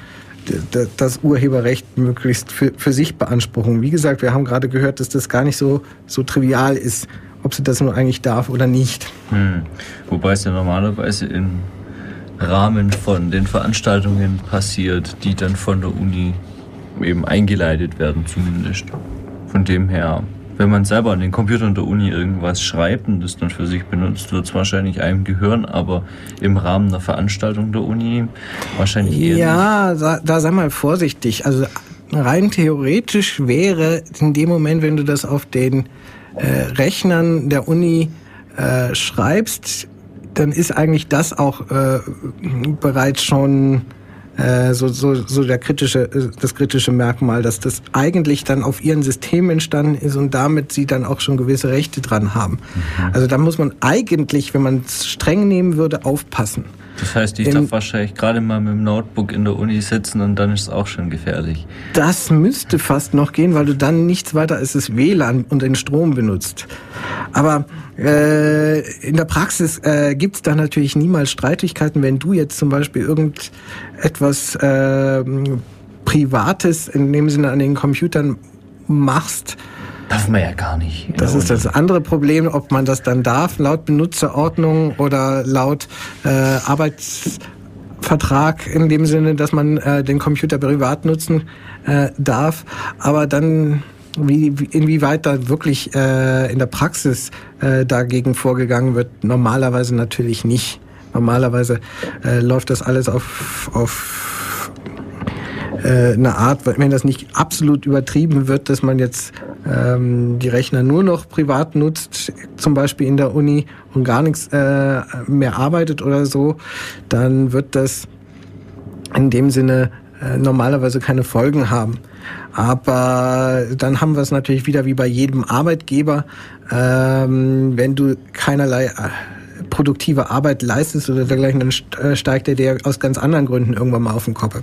das Urheberrecht möglichst für, für sich beanspruchen. Wie gesagt, wir haben gerade gehört, dass das gar nicht so, so trivial ist, ob sie das nur eigentlich darf oder nicht.
Hm. Wobei es ja normalerweise im Rahmen von den Veranstaltungen passiert, die dann von der Uni eben eingeleitet werden zumindest. Von dem her, wenn man selber an den Computern der Uni irgendwas schreibt und das dann für sich benutzt, wird es wahrscheinlich einem gehören, aber im Rahmen der Veranstaltung der Uni wahrscheinlich eher
Ja, da, da sei mal vorsichtig. Also rein theoretisch wäre in dem Moment, wenn du das auf den äh, Rechnern der Uni äh, schreibst, dann ist eigentlich das auch äh, bereits schon äh, so, so, so der kritische, äh, das kritische Merkmal, dass das eigentlich dann auf ihren System entstanden ist und damit sie dann auch schon gewisse Rechte dran haben. Also da muss man eigentlich, wenn man es streng nehmen würde, aufpassen.
Das heißt, ich darf wahrscheinlich gerade mal mit dem Notebook in der Uni sitzen und dann ist es auch schon gefährlich.
Das müsste fast noch gehen, weil du dann nichts weiter als das WLAN und den Strom benutzt. Aber äh, in der Praxis äh, gibt es da natürlich niemals Streitigkeiten, wenn du jetzt zum Beispiel irgendetwas äh, Privates in dem Sinne an den Computern machst.
Darf man ja gar nicht.
Das ist das andere Problem, ob man das dann darf, laut Benutzerordnung oder laut äh, Arbeitsvertrag in dem Sinne, dass man äh, den Computer privat nutzen äh, darf. Aber dann, wie, inwieweit da wirklich äh, in der Praxis äh, dagegen vorgegangen wird, normalerweise natürlich nicht. Normalerweise äh, läuft das alles auf, auf äh, eine Art, wenn das nicht absolut übertrieben wird, dass man jetzt ähm, die Rechner nur noch privat nutzt, zum Beispiel in der Uni und gar nichts äh, mehr arbeitet oder so, dann wird das in dem Sinne äh, normalerweise keine Folgen haben. Aber dann haben wir es natürlich wieder wie bei jedem Arbeitgeber, ähm, wenn du keinerlei äh, produktive Arbeit leistest oder dergleichen, dann äh, steigt er dir aus ganz anderen Gründen irgendwann mal auf den Kopf.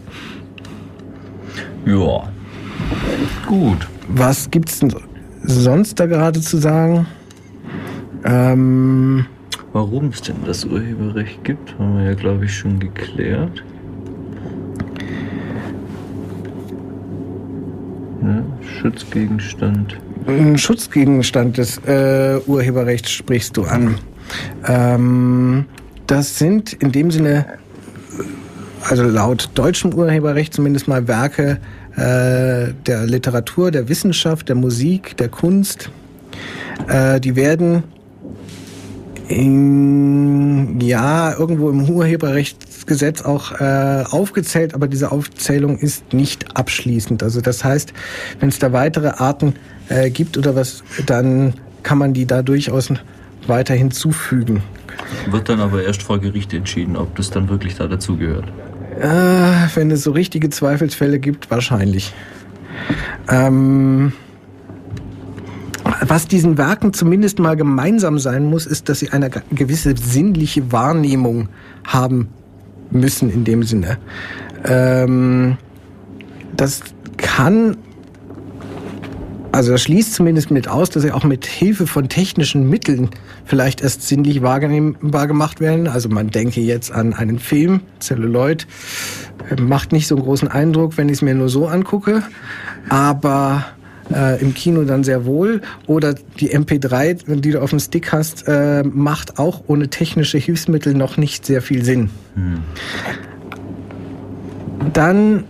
Ja. Gut.
Was gibt's denn sonst da gerade zu sagen? Ähm,
Warum es denn das Urheberrecht gibt, haben wir ja, glaube ich, schon geklärt. Ne? Schutzgegenstand.
Ein Schutzgegenstand des äh, Urheberrechts sprichst du an. Ähm, das sind in dem Sinne, also laut deutschem Urheberrecht zumindest mal Werke äh, der Literatur, der Wissenschaft, der Musik, der Kunst. Äh, die werden in, ja, irgendwo im Urheberrechtsgesetz auch äh, aufgezählt, aber diese Aufzählung ist nicht abschließend. Also das heißt, wenn es da weitere Arten äh, gibt oder was, dann kann man die da durchaus weiter hinzufügen.
Wird dann aber erst vor Gericht entschieden, ob das dann wirklich da dazugehört.
Äh, wenn es so richtige Zweifelsfälle gibt, wahrscheinlich. Ähm, was diesen Werken zumindest mal gemeinsam sein muss, ist, dass sie eine ge- gewisse sinnliche Wahrnehmung haben müssen in dem Sinne. Ähm, das kann, also das schließt zumindest mit aus, dass sie auch mit Hilfe von technischen Mitteln vielleicht erst sinnlich wahrnehmbar gemacht werden. Also man denke jetzt an einen Film, Celluloid, äh, macht nicht so einen großen Eindruck, wenn ich es mir nur so angucke, aber äh, im Kino dann sehr wohl. Oder die MP3, die du auf dem Stick hast, äh, macht auch ohne technische Hilfsmittel noch nicht sehr viel Sinn. Dann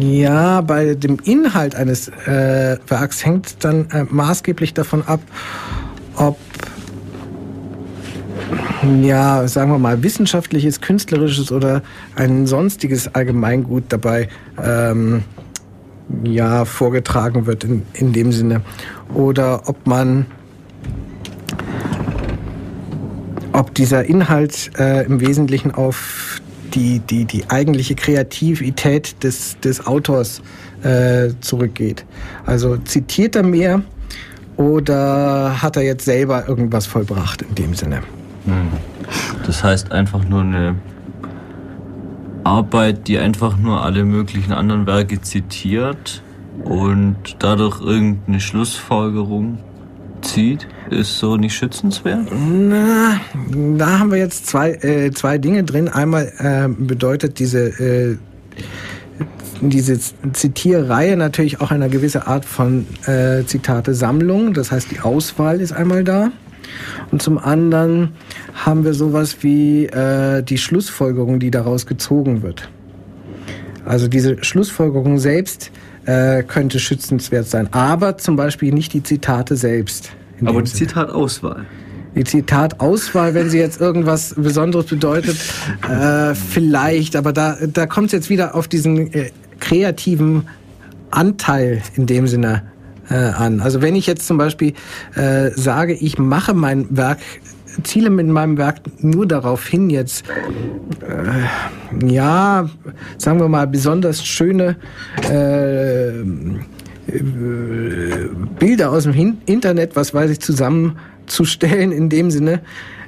Ja, bei dem Inhalt eines äh, Werks hängt dann äh, maßgeblich davon ab, ob ja, sagen wir mal, wissenschaftliches, künstlerisches oder ein sonstiges Allgemeingut dabei ähm, ja, vorgetragen wird in, in dem Sinne. Oder ob man, ob dieser Inhalt äh, im Wesentlichen auf die, die, die eigentliche Kreativität des, des Autors äh, zurückgeht. Also zitiert er mehr oder hat er jetzt selber irgendwas vollbracht in dem Sinne?
Das heißt einfach nur eine Arbeit, die einfach nur alle möglichen anderen Werke zitiert und dadurch irgendeine Schlussfolgerung zieht, ist so nicht schützenswert?
Na, da haben wir jetzt zwei, äh, zwei Dinge drin. Einmal äh, bedeutet diese, äh, diese Zitierreihe natürlich auch eine gewisse Art von äh, Zitate-Sammlung. Das heißt, die Auswahl ist einmal da. Und zum anderen haben wir sowas wie äh, die Schlussfolgerung, die daraus gezogen wird. Also diese Schlussfolgerung selbst äh, könnte schützenswert sein, aber zum Beispiel nicht die Zitate selbst.
Aber die. Zitatauswahl.
Die Zitatauswahl, wenn sie jetzt irgendwas Besonderes bedeutet, äh, vielleicht, aber da, da kommt es jetzt wieder auf diesen äh, kreativen Anteil in dem Sinne äh, an. Also wenn ich jetzt zum Beispiel äh, sage, ich mache mein Werk, ziele mit meinem Werk nur darauf hin, jetzt äh, ja, sagen wir mal, besonders schöne äh, Bilder aus dem Internet, was weiß ich, zusammenzustellen in dem Sinne,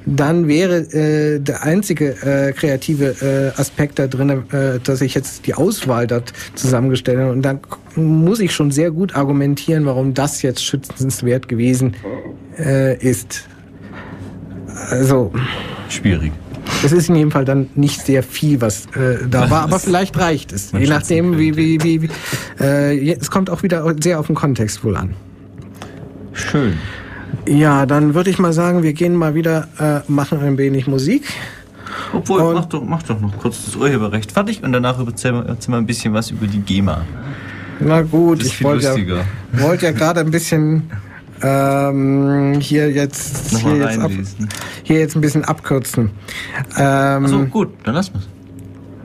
dann wäre äh, der einzige äh, kreative äh, Aspekt da drin, äh, dass ich jetzt die Auswahl dort zusammengestellt habe. Und dann muss ich schon sehr gut argumentieren, warum das jetzt schützenswert gewesen äh, ist. Also,
Schwierig.
es ist in jedem Fall dann nicht sehr viel, was äh, da war, aber vielleicht reicht es.
Man
Je nachdem, wie, wie, wie, wie äh, es kommt auch wieder sehr auf den Kontext wohl an.
Schön.
Ja, dann würde ich mal sagen, wir gehen mal wieder, äh, machen ein wenig Musik.
Obwohl,
Und-
mach doch, mach doch noch kurz das Urheberrecht fertig und danach erzählen wir, erzählen wir ein bisschen was über die GEMA.
Na gut, ich wollte ja, wollte ja gerade ein bisschen ähm, hier jetzt hier jetzt, ab, hier jetzt ein bisschen abkürzen. Ähm,
Achso, gut, dann lassen wir's.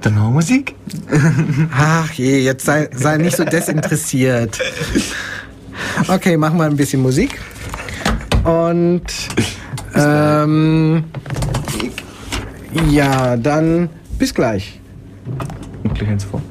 Dann noch Musik.
Ach je, jetzt sei, sei nicht so desinteressiert. Okay, machen wir ein bisschen Musik. Und ähm, ja, dann bis gleich.
Und gleich eins vor.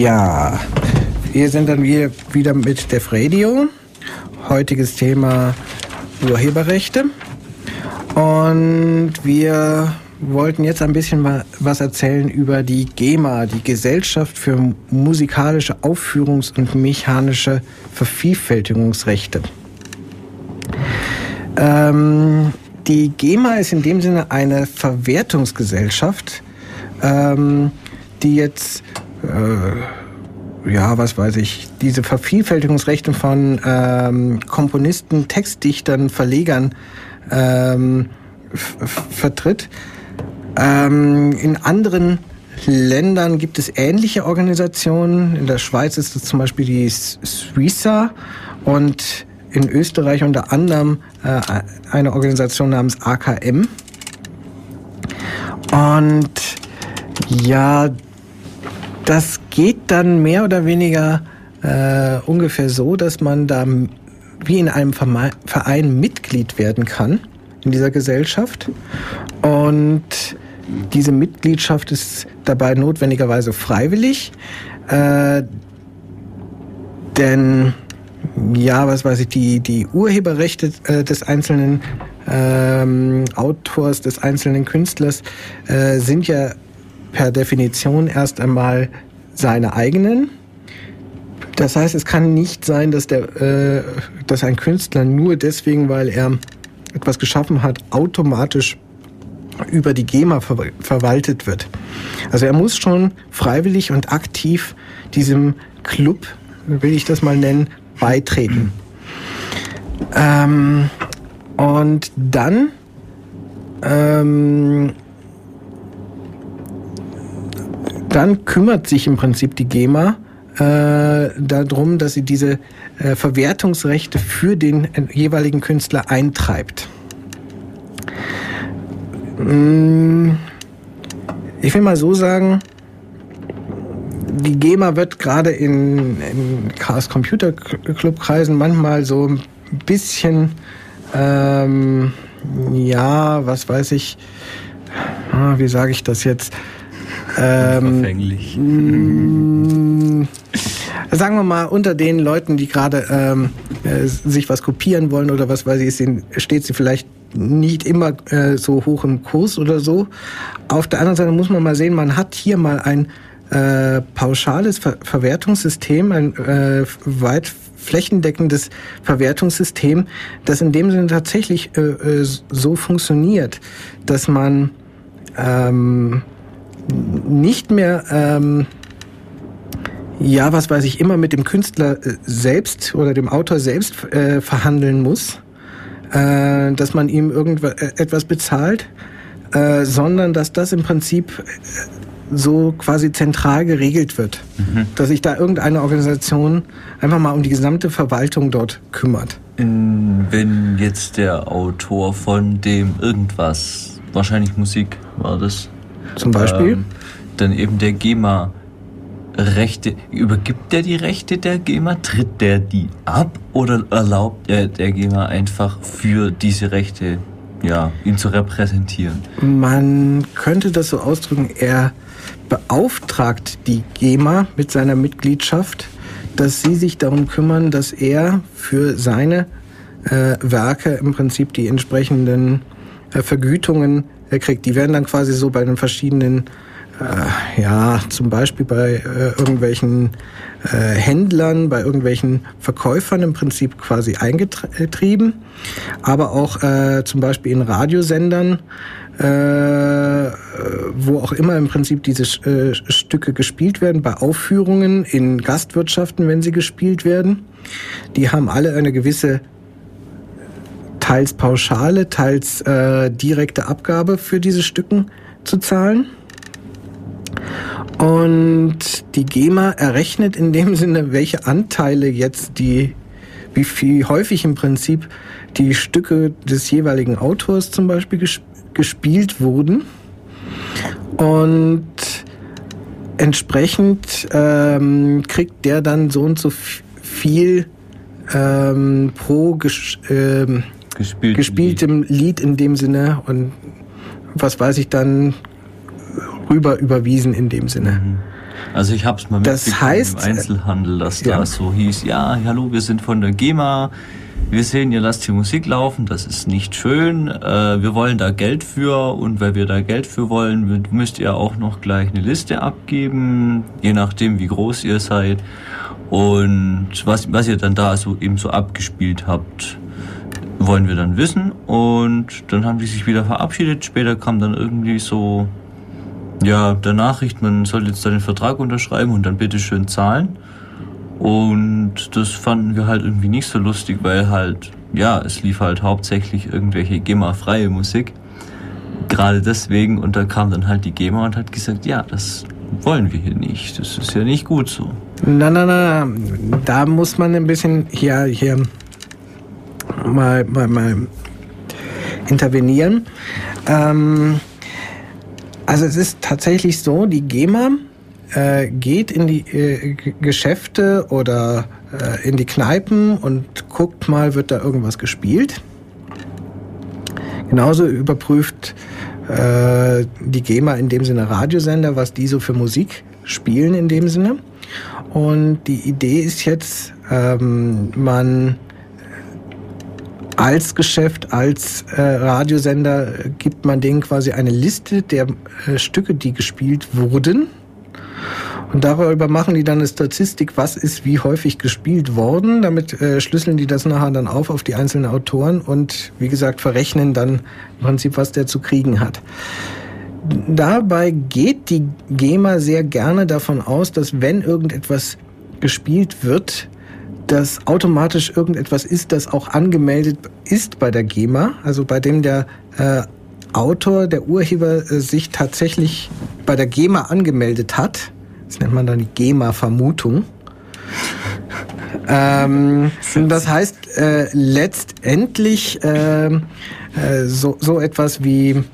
Ja, wir sind dann wieder, wieder mit Def Radio. Heutiges Thema Urheberrechte. Und wir wollten jetzt ein bisschen was erzählen über die GEMA, die Gesellschaft für musikalische Aufführungs- und mechanische Vervielfältigungsrechte. Ähm, die GEMA ist in dem Sinne eine Verwertungsgesellschaft, ähm, die jetzt, äh, ja, was weiß ich, diese Vervielfältigungsrechte von ähm, Komponisten, Textdichtern, Verlegern ähm, vertritt. Ähm, in anderen Ländern gibt es ähnliche Organisationen. In der Schweiz ist es zum Beispiel die Suiza und in Österreich unter anderem äh, eine Organisation namens AKM. Und ja, das geht dann mehr oder weniger äh, ungefähr so, dass man da wie in einem Verein Mitglied werden kann in dieser Gesellschaft. Und diese Mitgliedschaft ist dabei notwendigerweise freiwillig. Äh, denn ja, was weiß ich, die, die Urheberrechte äh, des einzelnen ähm, Autors, des einzelnen Künstlers äh, sind ja per Definition erst einmal seine eigenen. Das heißt, es kann nicht sein, dass, der, äh, dass ein Künstler nur deswegen, weil er etwas geschaffen hat, automatisch über die GEMA ver verwaltet wird. Also er muss schon freiwillig und aktiv diesem Club, will ich das mal nennen, beitreten. Ähm, und dann ähm, dann kümmert sich im Prinzip die GEMA äh, darum, dass sie diese äh, Verwertungsrechte für den äh, jeweiligen Künstler eintreibt. Mm, Ich will mal so sagen, die GEMA wird gerade in, in Chaos Computer Club Kreisen manchmal so ein bisschen, ähm, ja, was weiß ich, ah, wie sage ich das jetzt? Ähm,
Verfänglich.
Mm, Sagen wir mal, unter den Leuten, die gerade ähm, äh, sich was kopieren wollen oder was weiß ich, sind, steht sie vielleicht nicht immer äh, so hoch im Kurs oder so. Auf der anderen Seite muss man mal sehen, man hat hier mal ein äh, pauschales Ver Verwertungssystem, ein äh, weit flächendeckendes Verwertungssystem, das in dem Sinne tatsächlich äh, äh, so funktioniert, dass man ähm, nicht mehr ähm, ja, was weiß ich, immer mit dem Künstler äh, selbst oder dem Autor selbst äh, verhandeln muss, äh, dass man ihm irgendetwas bezahlt, äh, sondern dass das im Prinzip äh, so quasi zentral geregelt wird. Dass sich da irgendeine Organisation einfach mal um die gesamte Verwaltung dort kümmert.
Wenn jetzt der Autor von dem irgendwas, wahrscheinlich Musik war das,
Zum Beispiel.
ähm, dann eben der GEMA Rechte, übergibt der die Rechte der GEMA, tritt der die ab oder erlaubt er der GEMA einfach für diese Rechte, ja, ihn zu repräsentieren?
Man könnte das so ausdrücken, er beauftragt die GEMA mit seiner Mitgliedschaft, dass sie sich darum kümmern, dass er für seine äh, Werke im Prinzip die entsprechenden äh, Vergütungen kriegt. Die werden dann quasi so bei den verschiedenen, äh, ja, zum Beispiel bei äh, irgendwelchen äh, Händlern, bei irgendwelchen Verkäufern im Prinzip quasi eingetrieben, aber auch äh, zum Beispiel in Radiosendern, äh, wo auch immer im Prinzip diese äh, Stücke gespielt werden, bei Aufführungen, in Gastwirtschaften, wenn sie gespielt werden. Die haben alle eine gewisse teils pauschale, teils äh, direkte Abgabe für diese Stücken zu zahlen. Und die GEMA errechnet in dem Sinne, welche Anteile jetzt die, wie viel häufig im Prinzip die Stücke des jeweiligen Autors zum Beispiel ges gespielt wurden. Und entsprechend ähm, kriegt der dann so und so viel ähm, pro ähm,
Gespielt.
gespieltem Lied. In dem Sinne und was weiß ich dann rüber überwiesen in dem Sinne.
Also ich habe es mal
Das
mitbekommen
heißt,
im Einzelhandel, dass
ja.
da so hieß, ja, hallo, wir sind von der GEMA, wir sehen, ihr lasst die Musik laufen, das ist nicht schön, äh, wir wollen da Geld für und weil wir da Geld für wollen, müsst ihr auch noch gleich eine Liste abgeben, je nachdem wie groß ihr seid. Und was, was ihr dann da so eben so abgespielt habt wollen wir dann wissen und dann haben die sich wieder verabschiedet. Später kam dann irgendwie so ja, der Nachricht, man soll jetzt da den Vertrag unterschreiben und dann bitte schön zahlen. Und das fanden wir halt irgendwie nicht so lustig, weil halt, ja, es lief halt hauptsächlich irgendwelche GEMA-freie Musik. Gerade deswegen, und da kam dann halt die GEMA und hat gesagt, ja, das wollen wir hier nicht. Das ist ja nicht gut so.
Na, na, na, na, da muss man ein bisschen hier, hier mal, mal, mal intervenieren. Ähm, also es ist tatsächlich so, die GEMA äh, geht in die äh, Geschäfte oder äh, in die Kneipen und guckt mal, wird da irgendwas gespielt. Genauso überprüft äh, die GEMA in dem Sinne Radiosender, was die so für Musik spielen in dem Sinne. Und die Idee ist jetzt, ähm, man als Geschäft, als äh, Radiosender äh, gibt man denen quasi eine Liste der äh, Stücke, die gespielt wurden. Und darüber machen die dann eine Statistik, was ist wie häufig gespielt worden. Damit äh, schlüsseln die das nachher dann auf auf die einzelnen Autoren und wie gesagt verrechnen dann im Prinzip, was der zu kriegen hat. Dabei geht die GEMA sehr gerne davon aus, dass wenn irgendetwas gespielt wird, dass automatisch irgendetwas ist, das auch angemeldet ist bei der GEMA, also bei dem der äh, Autor, der Urheber äh, sich tatsächlich bei der GEMA angemeldet hat. Das nennt man dann die GEMA-Vermutung. Ähm, das heißt, äh, letztendlich ähm, äh, so, so etwas wie,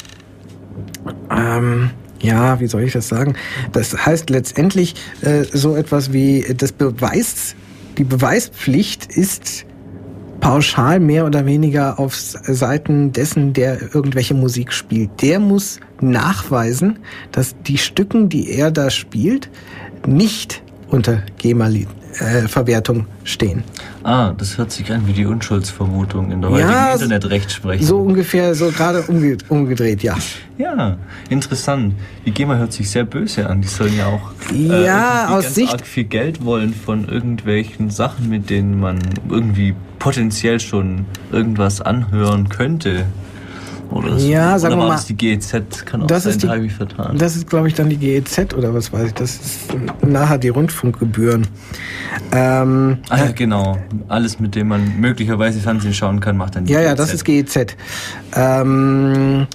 ähm, ja, wie soll ich das sagen? Das heißt letztendlich äh, so etwas wie das Beweis, die Beweispflicht ist pauschal mehr oder weniger auf Seiten dessen, der irgendwelche Musik spielt. Der muss nachweisen, dass die Stücken, die er da spielt, nicht unter GEMA-Verwertung stehen.
Ah, das hört sich an wie die Unschuldsvermutung in der heutigen
Ja,
Internetrechtsprechung.
So ungefähr, so gerade umge umgedreht, ja.
Ja, interessant. Die GEMA hört sich sehr böse an. Die sollen ja auch
Ja,
irgendwie
aus
ganz
Sicht-
arg viel Geld wollen von irgendwelchen Sachen, mit denen man irgendwie potenziell schon irgendwas anhören könnte. Oder.
Ja, sagen
oder
wir mal,
das die GEZ? Kann auch
das
sein,
ist die-
vertan.
Das ist, glaube ich, dann die GEZ oder was weiß ich. Das ist nachher die Rundfunkgebühren. Ähm,
ah ja, genau. Alles, mit dem man möglicherweise Fernsehen schauen kann, macht dann die
Ja, ja,
GEZ.
das ist GEZ. Ähm,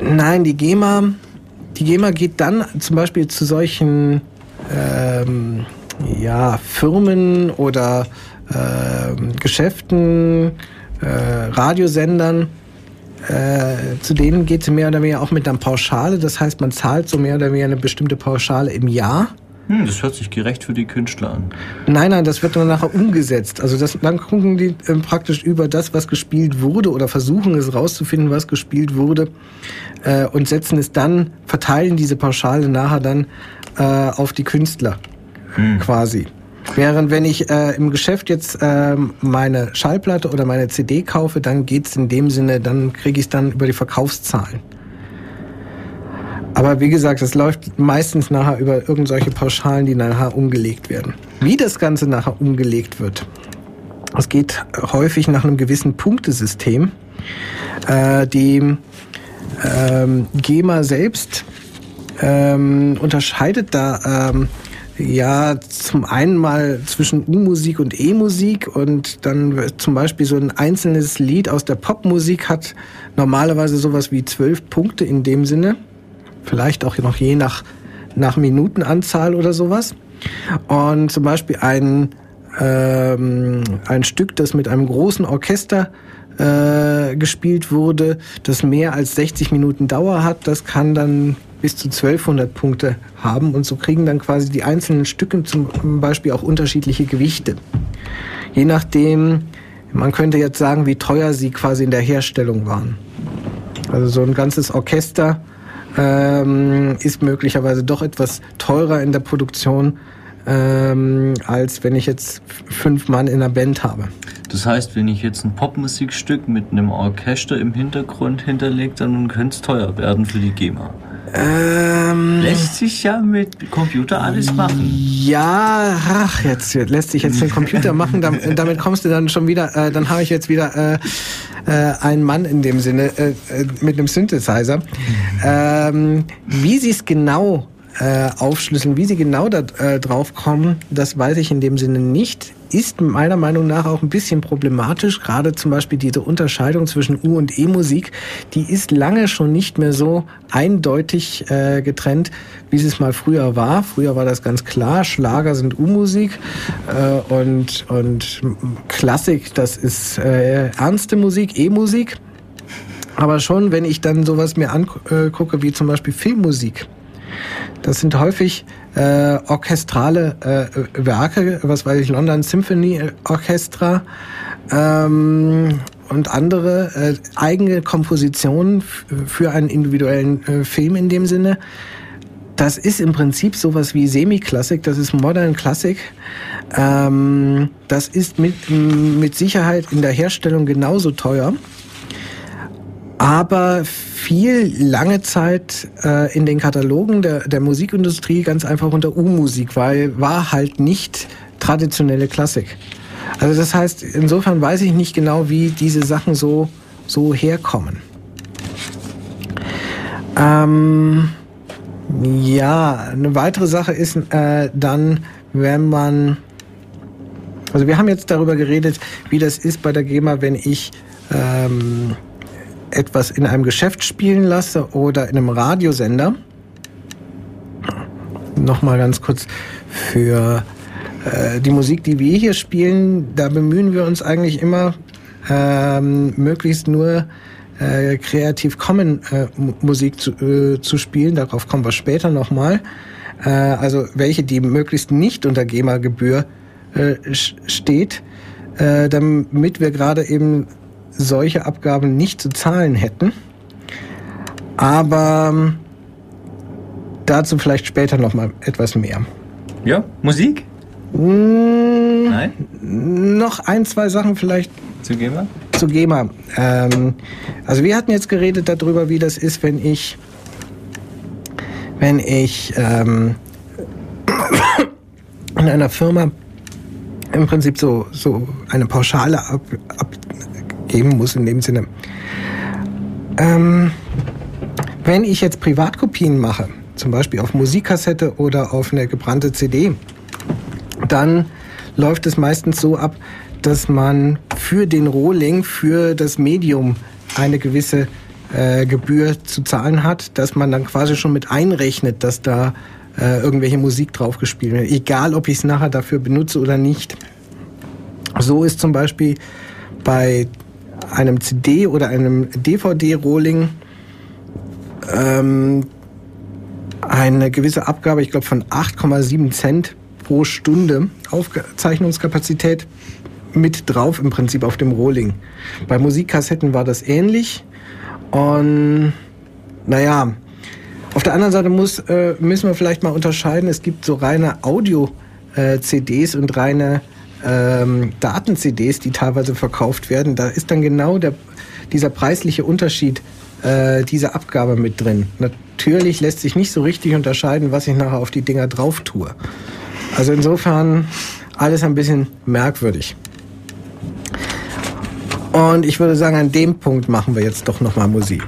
nein, die GEMA, die GEMA geht dann zum Beispiel zu solchen ähm, ja, Firmen oder ähm, Geschäften, äh, Radiosendern. Äh, zu denen geht sie mehr oder weniger auch mit einer Pauschale. Das heißt, man zahlt so mehr oder weniger eine bestimmte Pauschale im Jahr.
Hm, das hört sich gerecht für die Künstler an.
Nein, nein, das wird dann nachher umgesetzt. Also das, dann gucken die ähm, praktisch über das, was gespielt wurde oder versuchen es rauszufinden, was gespielt wurde äh, und setzen es dann, verteilen diese Pauschale nachher dann äh, auf die Künstler quasi. Während wenn ich äh, im Geschäft jetzt ähm, meine Schallplatte oder meine CD kaufe, dann geht's in dem Sinne, dann kriege ich es dann über die Verkaufszahlen. Aber wie gesagt, es läuft meistens nachher über irgendwelche Pauschalen, die nachher umgelegt werden. Wie das Ganze nachher umgelegt wird, es geht häufig nach einem gewissen Punktesystem. Äh, die ähm, GEMA selbst ähm, unterscheidet da ähm, ja zum einen mal zwischen U-Musik und E-Musik und dann zum Beispiel so ein einzelnes Lied aus der Popmusik hat normalerweise sowas wie zwölf Punkte in dem Sinne. Vielleicht auch noch je nach, nach Minutenanzahl oder sowas. Und zum Beispiel ein, ähm, ein Stück, das mit einem großen Orchester äh, gespielt wurde, das mehr als 60 Minuten Dauer hat, das kann dann bis zu 1200 Punkte haben und so kriegen dann quasi die einzelnen Stücke zum Beispiel auch unterschiedliche Gewichte. Je nachdem, man könnte jetzt sagen, wie teuer sie quasi in der Herstellung waren. Also so ein ganzes Orchester ähm, ist möglicherweise doch etwas teurer in der Produktion, ähm, als wenn ich jetzt fünf Mann in einer Band habe.
Das heißt, wenn ich jetzt ein Popmusikstück mit einem Orchester im Hintergrund hinterlege, dann könnte es teuer werden für die GEMA.
Ähm,
Lässt sich ja mit Computer alles machen.
Ja, ach, jetzt lässt sich jetzt den Computer machen, damit, damit kommst du dann schon wieder, äh, dann habe ich jetzt wieder äh, äh, einen Mann in dem Sinne äh, äh, mit einem Synthesizer. Ähm, wie sie es genau äh, aufschlüsseln, wie sie genau da äh, drauf kommen, das weiß ich in dem Sinne nicht. Ist meiner Meinung nach auch ein bisschen problematisch, gerade zum Beispiel diese Unterscheidung zwischen U- und E-Musik, die ist lange schon nicht mehr so eindeutig äh, getrennt, wie es mal früher war. Früher war das ganz klar, Schlager sind U-Musik äh, und, und Klassik, das ist äh, ernste Musik, E-Musik. Aber schon, wenn ich dann sowas mir angucke, wie zum Beispiel Filmmusik, das sind häufig äh, orchestrale äh, Werke, was weiß ich, London Symphony Orchestra ähm, und andere äh, eigene Kompositionen für einen individuellen äh, Film in dem Sinne. Das ist im Prinzip sowas wie Semi-Klassik, das ist Modern Classic. Ähm, das ist mit, mit Sicherheit in der Herstellung genauso teuer aber viel lange Zeit äh, in den Katalogen der, der Musikindustrie ganz einfach unter U-Musik, weil war halt nicht traditionelle Klassik. Also das heißt, insofern weiß ich nicht genau, wie diese Sachen so, so herkommen. Ähm, ja, eine weitere Sache ist äh, dann, wenn man also wir haben jetzt darüber geredet, wie das ist bei der GEMA, wenn ich ähm, etwas in einem Geschäft spielen lasse oder in einem Radiosender. Nochmal ganz kurz für äh, die Musik, die wir hier spielen, da bemühen wir uns eigentlich immer, ähm, möglichst nur äh, Creative Common äh, Mu- Musik zu, äh, zu spielen. Darauf kommen wir später nochmal. Äh, also welche, die möglichst nicht unter GEMA-Gebühr äh, steht, äh, damit wir gerade eben solche Abgaben nicht zu zahlen hätten. Aber ähm, dazu vielleicht später noch mal etwas mehr.
Ja, Musik?
Mm,
Nein?
noch ein, zwei Sachen vielleicht
Zu GEMA?
zu GEMA. Ähm, also wir hatten jetzt geredet darüber, wie das ist, wenn ich, wenn ich ähm, in einer Firma im Prinzip so, so eine Pauschale ab, abgeben muss in dem Sinne. Ähm, wenn ich jetzt Privatkopien mache, zum Beispiel auf Musikkassette oder auf eine gebrannte CD, dann läuft es meistens so ab, dass man für den Rohling, für das Medium eine gewisse äh, Gebühr zu zahlen hat, dass man dann quasi schon mit einrechnet, dass da äh, irgendwelche Musik drauf gespielt wird, egal ob ich es nachher dafür benutze oder nicht. So ist zum Beispiel bei einem CD oder einem DVD-Rohling ähm, eine gewisse Abgabe, ich glaube von 8,7 Cent pro Stunde Aufzeichnungskapazität mit drauf im Prinzip auf dem Rohling. Bei Musikkassetten war das ähnlich und naja, auf der anderen Seite muss, äh, müssen wir vielleicht mal unterscheiden, es gibt so reine Audio-CDs und reine ähm, Daten-CDs, die teilweise verkauft werden. Da ist dann genau der, dieser preisliche Unterschied äh, diese Abgabe mit drin. Natürlich lässt sich nicht so richtig unterscheiden, was ich nachher auf die Dinger drauf tue. Also insofern alles ein bisschen merkwürdig. Und ich würde sagen, an dem Punkt machen wir jetzt doch nochmal Musik.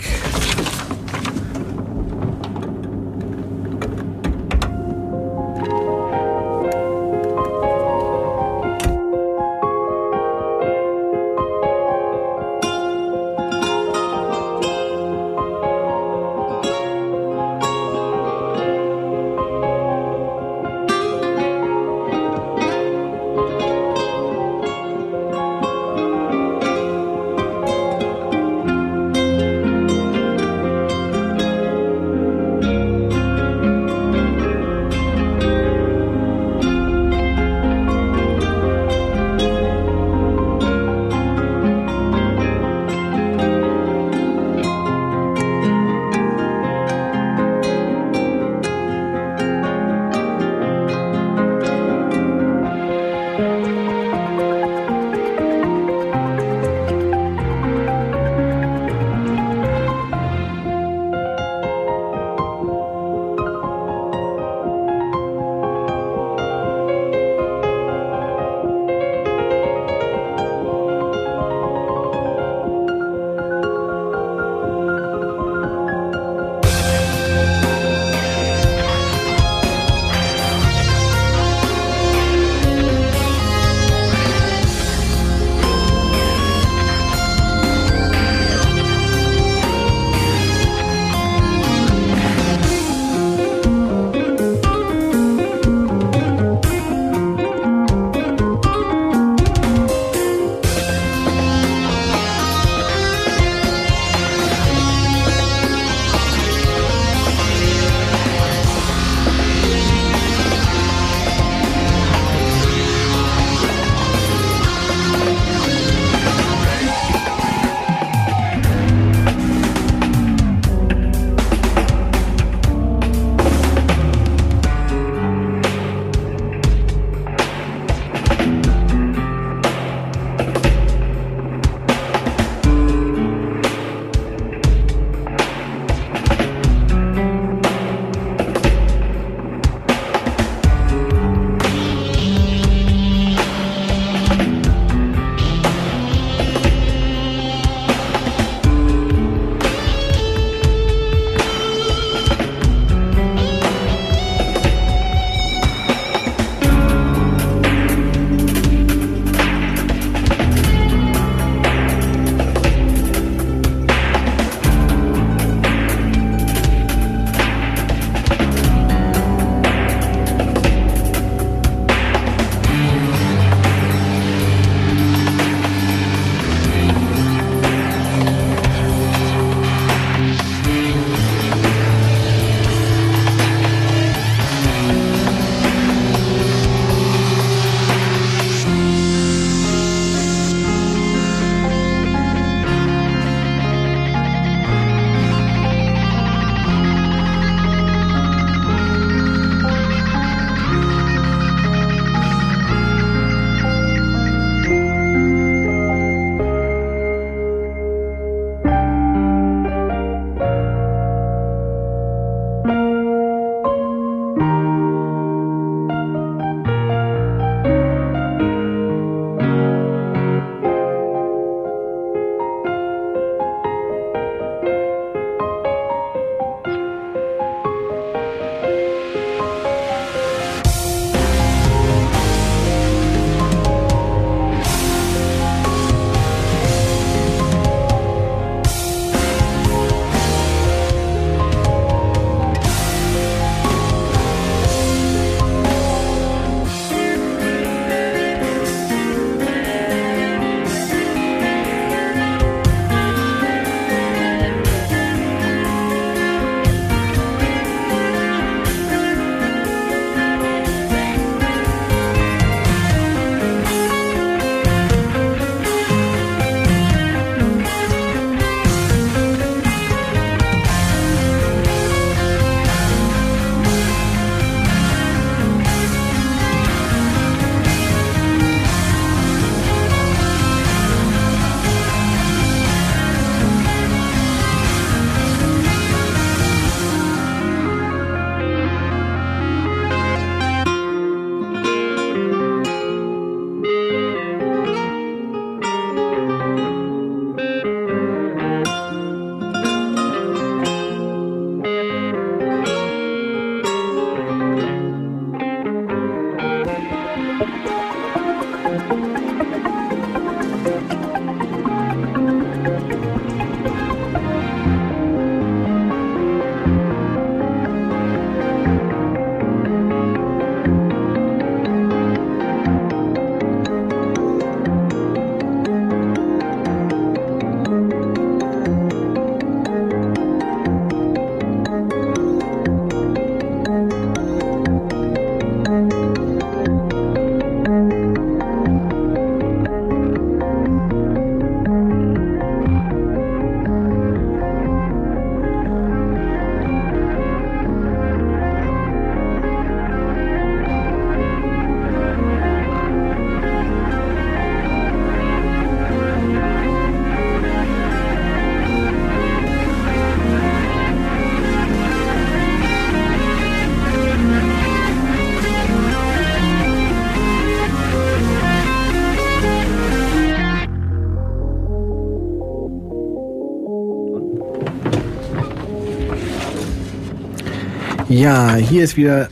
Ja, hier ist wieder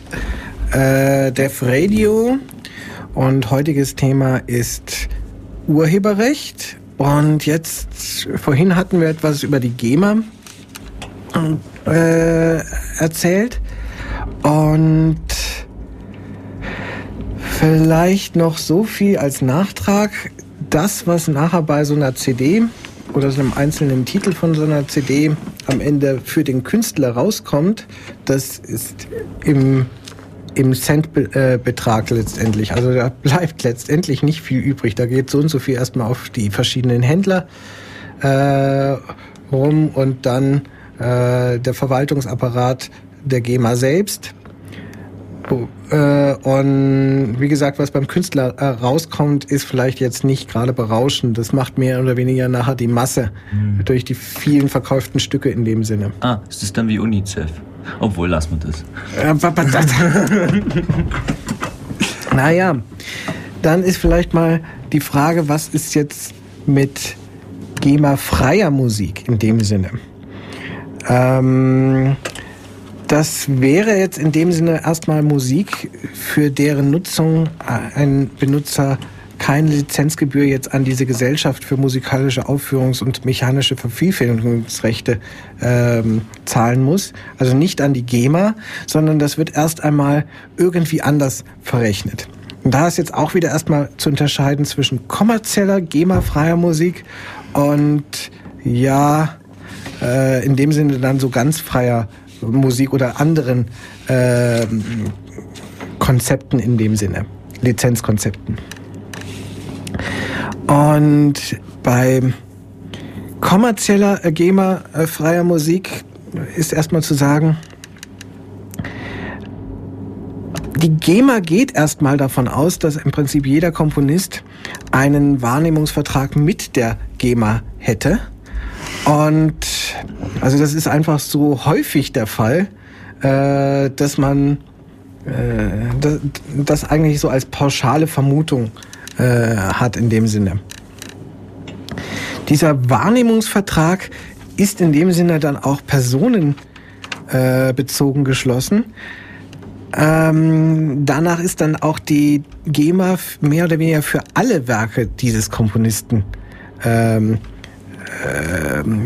äh, Def Radio und heutiges Thema ist Urheberrecht. Und jetzt, vorhin hatten wir etwas über die GEMA äh, erzählt und vielleicht noch so viel als Nachtrag. Das, was nachher bei so einer CD oder so einem einzelnen Titel von so einer CD am Ende für den Künstler rauskommt, das ist im, im Centbetrag letztendlich. Also da bleibt letztendlich nicht viel übrig. Da geht so und so viel erstmal auf die verschiedenen Händler äh, rum und dann äh, der Verwaltungsapparat der GEMA selbst. Äh, und wie gesagt, was beim Künstler äh, rauskommt, ist vielleicht jetzt nicht gerade berauschend. Das macht mehr oder weniger nachher die Masse durch die vielen verkauften Stücke in dem Sinne.
Ah, ist das dann wie UNICEF? Obwohl, lassen wir das.
Äh, das- naja, dann ist vielleicht mal die Frage, was ist jetzt mit GEMA-freier Musik in dem Sinne? Ähm, das wäre jetzt in dem Sinne erstmal Musik, für deren Nutzung ein Benutzer keine Lizenzgebühr jetzt an diese Gesellschaft für musikalische Aufführungs- und mechanische Vervielfältigungsrechte ähm, zahlen muss. Also nicht an die GEMA, sondern das wird erst einmal irgendwie anders verrechnet. Und da ist jetzt auch wieder erstmal zu unterscheiden zwischen kommerzieller, GEMA-freier Musik und ja, äh, in dem Sinne dann so ganz freier Musik oder anderen ähm, Konzepten in dem Sinne, Lizenzkonzepten. Und bei kommerzieller äh, GEMA-freier Musik ist erstmal zu sagen, die GEMA geht erstmal davon aus, dass im Prinzip jeder Komponist einen Wahrnehmungsvertrag mit der GEMA hätte. Und also das ist einfach so häufig der Fall, äh, dass man äh, das, das eigentlich so als pauschale Vermutung äh, hat in dem Sinne. Dieser Wahrnehmungsvertrag ist in dem Sinne dann auch personenbezogen äh, geschlossen. Ähm, danach ist dann auch die GEMA mehr oder weniger für alle Werke dieses Komponisten ähm,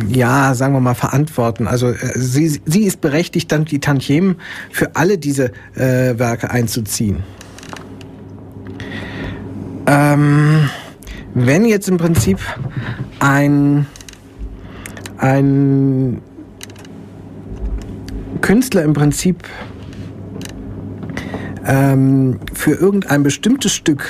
ja, sagen wir mal, verantworten. Also äh, sie, sie ist berechtigt, dann die Tantiemen für alle diese äh, Werke einzuziehen. Ähm, wenn jetzt im Prinzip ein, ein Künstler im Prinzip ähm, für irgendein bestimmtes Stück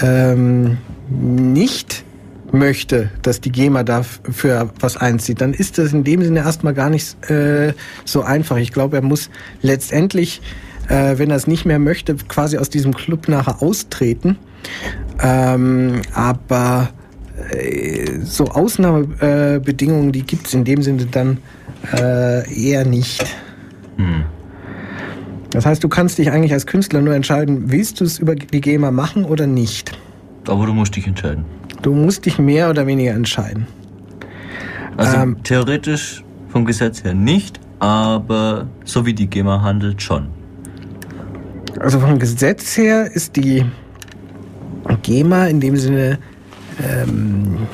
ähm, nicht möchte, dass die GEMA dafür was einzieht, dann ist das in dem Sinne erstmal gar nicht äh, so einfach. Ich glaube, er muss letztendlich, äh, wenn er es nicht mehr möchte, quasi aus diesem Club nachher austreten. Ähm, aber äh, so Ausnahmebedingungen, Bedingungen, die gibt es in dem Sinne dann äh, eher nicht. Das heißt, du kannst dich eigentlich als Künstler nur entscheiden, willst du es über die GEMA machen oder nicht.
Aber du musst dich entscheiden.
Du musst dich mehr oder weniger entscheiden.
Also
Ähm.
theoretisch vom Gesetz her nicht, aber so wie die GEMA handelt schon.
Also vom Gesetz her ist die GEMA in dem Sinne ähm,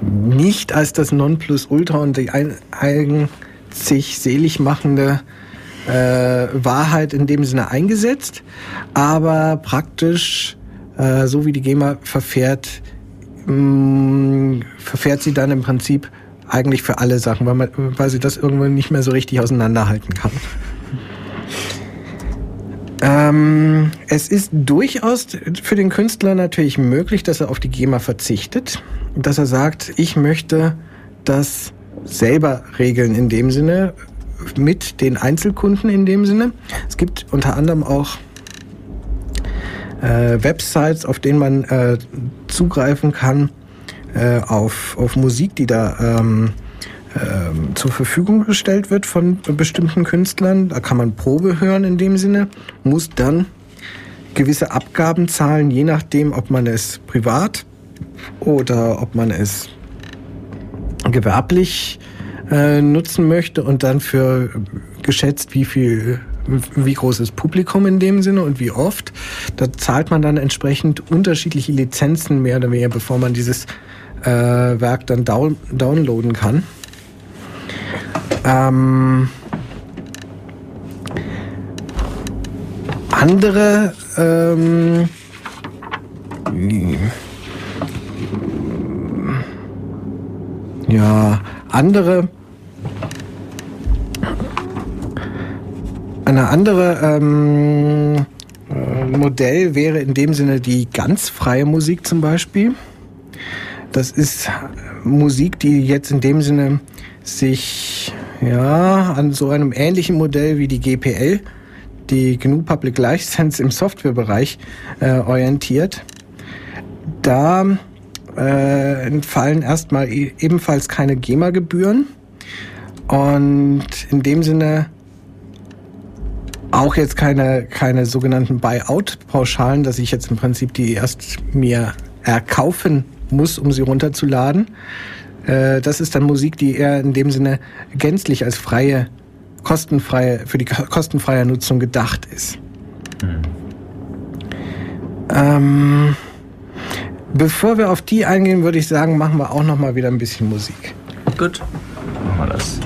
nicht als das Nonplusultra und die ein, einzig selig machende äh, Wahrheit in dem Sinne eingesetzt, aber praktisch, äh, so wie die GEMA verfährt, mh, verfährt sie dann im Prinzip eigentlich für alle Sachen, weil, man, weil sie das irgendwann nicht mehr so richtig auseinanderhalten kann. Ähm, es ist durchaus für den Künstler natürlich möglich, dass er auf die GEMA verzichtet, dass er sagt, ich möchte das selber regeln in dem Sinne, mit den Einzelkunden in dem Sinne. Es gibt unter anderem auch äh, Websites, auf denen man äh, zugreifen kann äh, auf, auf Musik, die da ähm, ähm, zur Verfügung gestellt wird von bestimmten Künstlern. Da kann man Probe hören in dem Sinne, muss dann gewisse Abgaben zahlen, je nachdem, ob man es privat oder ob man es gewerblich äh, nutzen möchte und dann für geschätzt, wie viel wie groß ist Publikum in dem Sinne und wie oft. Da zahlt man dann entsprechend unterschiedliche Lizenzen mehr oder weniger, bevor man dieses äh, Werk dann down downloaden kann. Ähm, andere ähm, ja, andere eine andere ähm, äh, Modell wäre in dem Sinne die ganz freie Musik zum Beispiel. Das ist Musik, die jetzt in dem Sinne sich ja an so einem ähnlichen Modell wie die GPL, die GNU Public License im Softwarebereich äh, orientiert. Da äh, entfallen erstmal e ebenfalls keine GEMA-Gebühren und in dem Sinne auch jetzt keine, keine sogenannten Buyout-Pauschalen, dass ich jetzt im Prinzip die erst mir erkaufen muss, um sie runterzuladen. Äh, das ist dann Musik, die eher in dem Sinne gänzlich als freie, kostenfreie, für die kostenfreie Nutzung gedacht ist. Ähm, bevor wir auf die eingehen, würde ich sagen, machen wir auch noch mal wieder ein bisschen Musik.
Gut, machen wir das.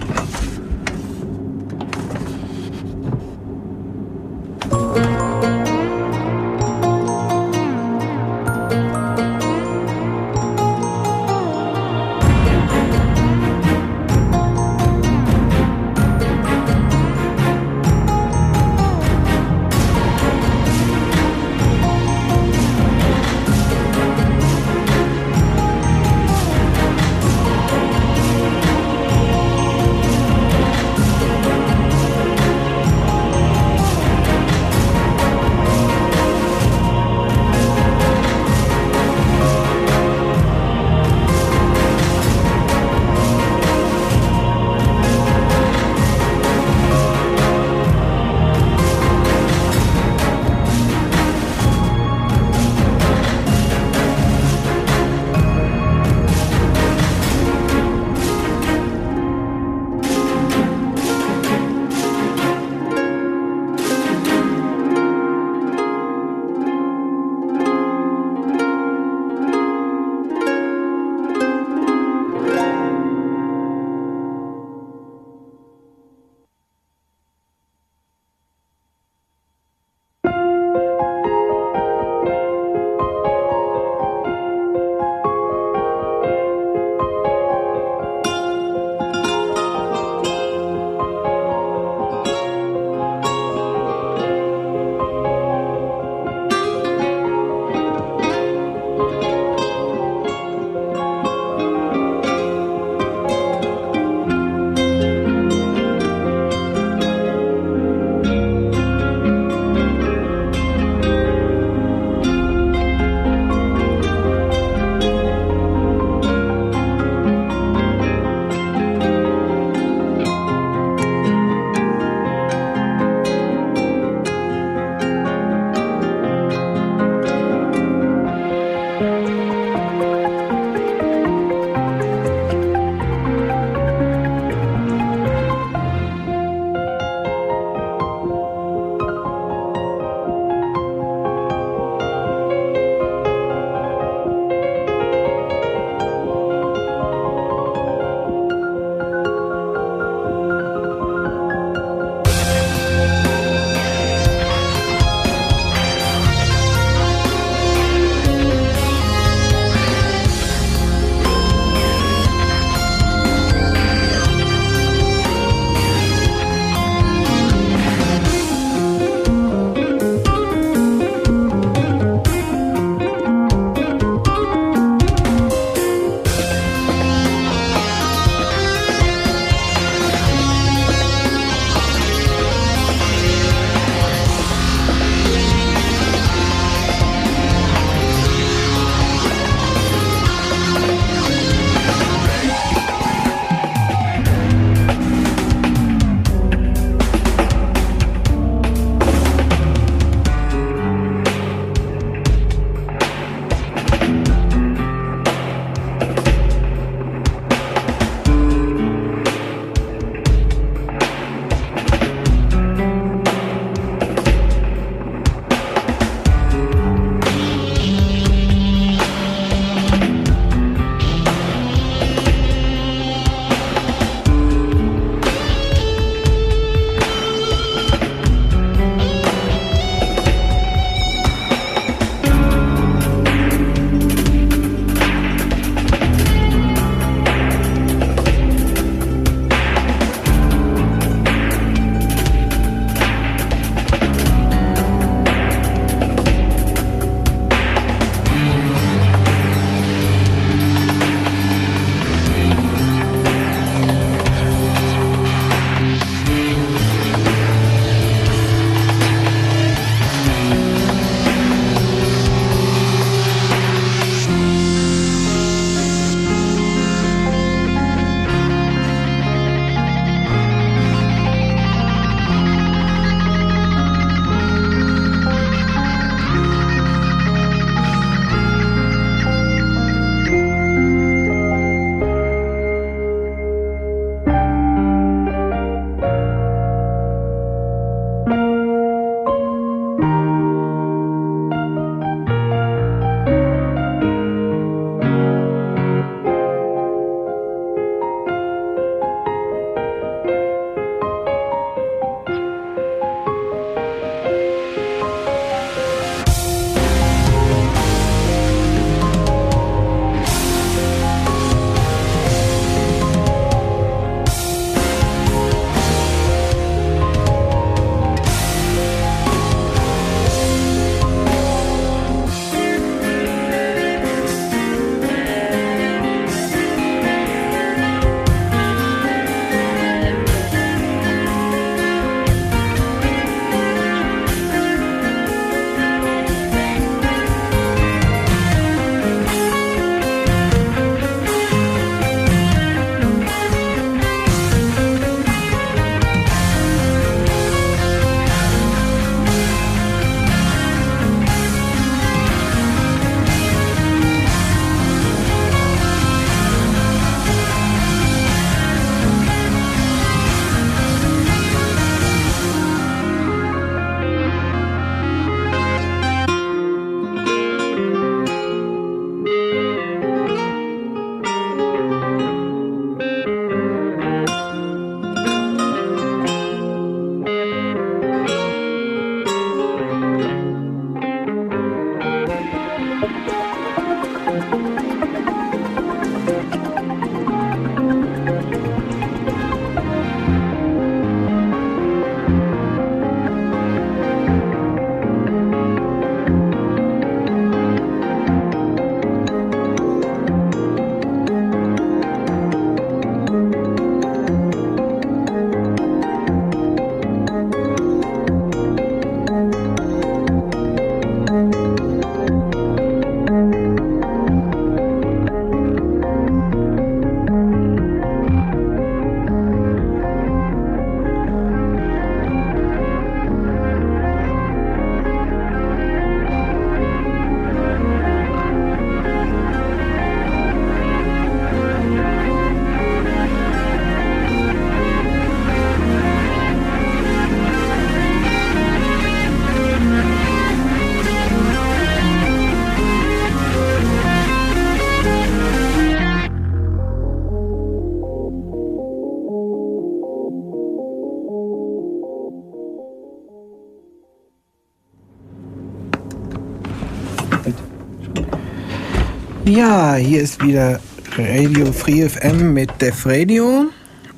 Ja, hier ist wieder Radio Free FM mit Def Radio.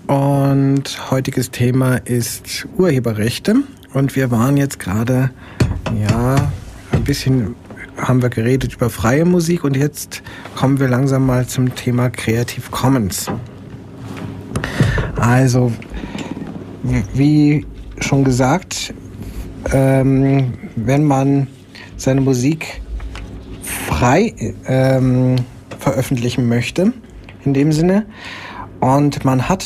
Und heutiges Thema ist Urheberrechte. Und wir waren jetzt gerade, ja, ein bisschen haben wir geredet über freie Musik. Und jetzt kommen wir langsam mal zum Thema Creative Commons. Also, wie schon gesagt, ähm, wenn man seine Musik frei ähm, veröffentlichen möchte, in dem Sinne, und man hat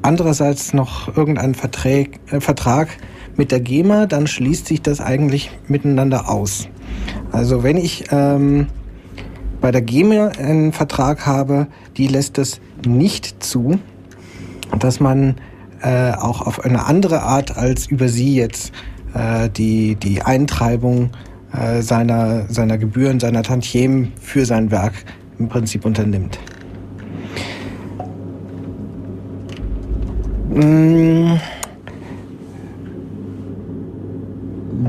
andererseits noch irgendeinen Vertrag, äh, Vertrag mit der GEMA, dann schließt sich das eigentlich miteinander aus. Also wenn ich ähm, bei der GEMA einen Vertrag habe, die lässt es nicht zu, dass man äh, auch auf eine andere Art als über sie jetzt äh, die, die Eintreibung äh, seiner, seiner Gebühren, seiner Tantiemen für sein Werk im Prinzip unternimmt. Mm.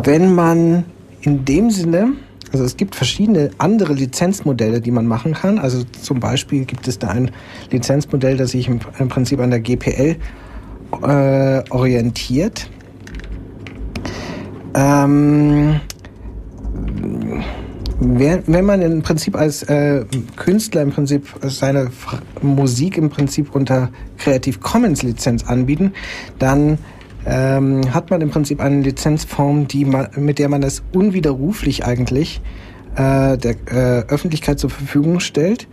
Wenn man in dem Sinne, also es gibt verschiedene andere Lizenzmodelle, die man machen kann. Also zum Beispiel gibt es da ein Lizenzmodell, das sich im, im Prinzip an der GPL äh, orientiert. Ähm, wenn man im Prinzip als äh, Künstler im Prinzip seine F Musik im Prinzip unter Creative Commons Lizenz anbieten, dann ähm, hat man im Prinzip eine Lizenzform, die man, mit der man das unwiderruflich eigentlich äh, der äh, Öffentlichkeit zur Verfügung stellt.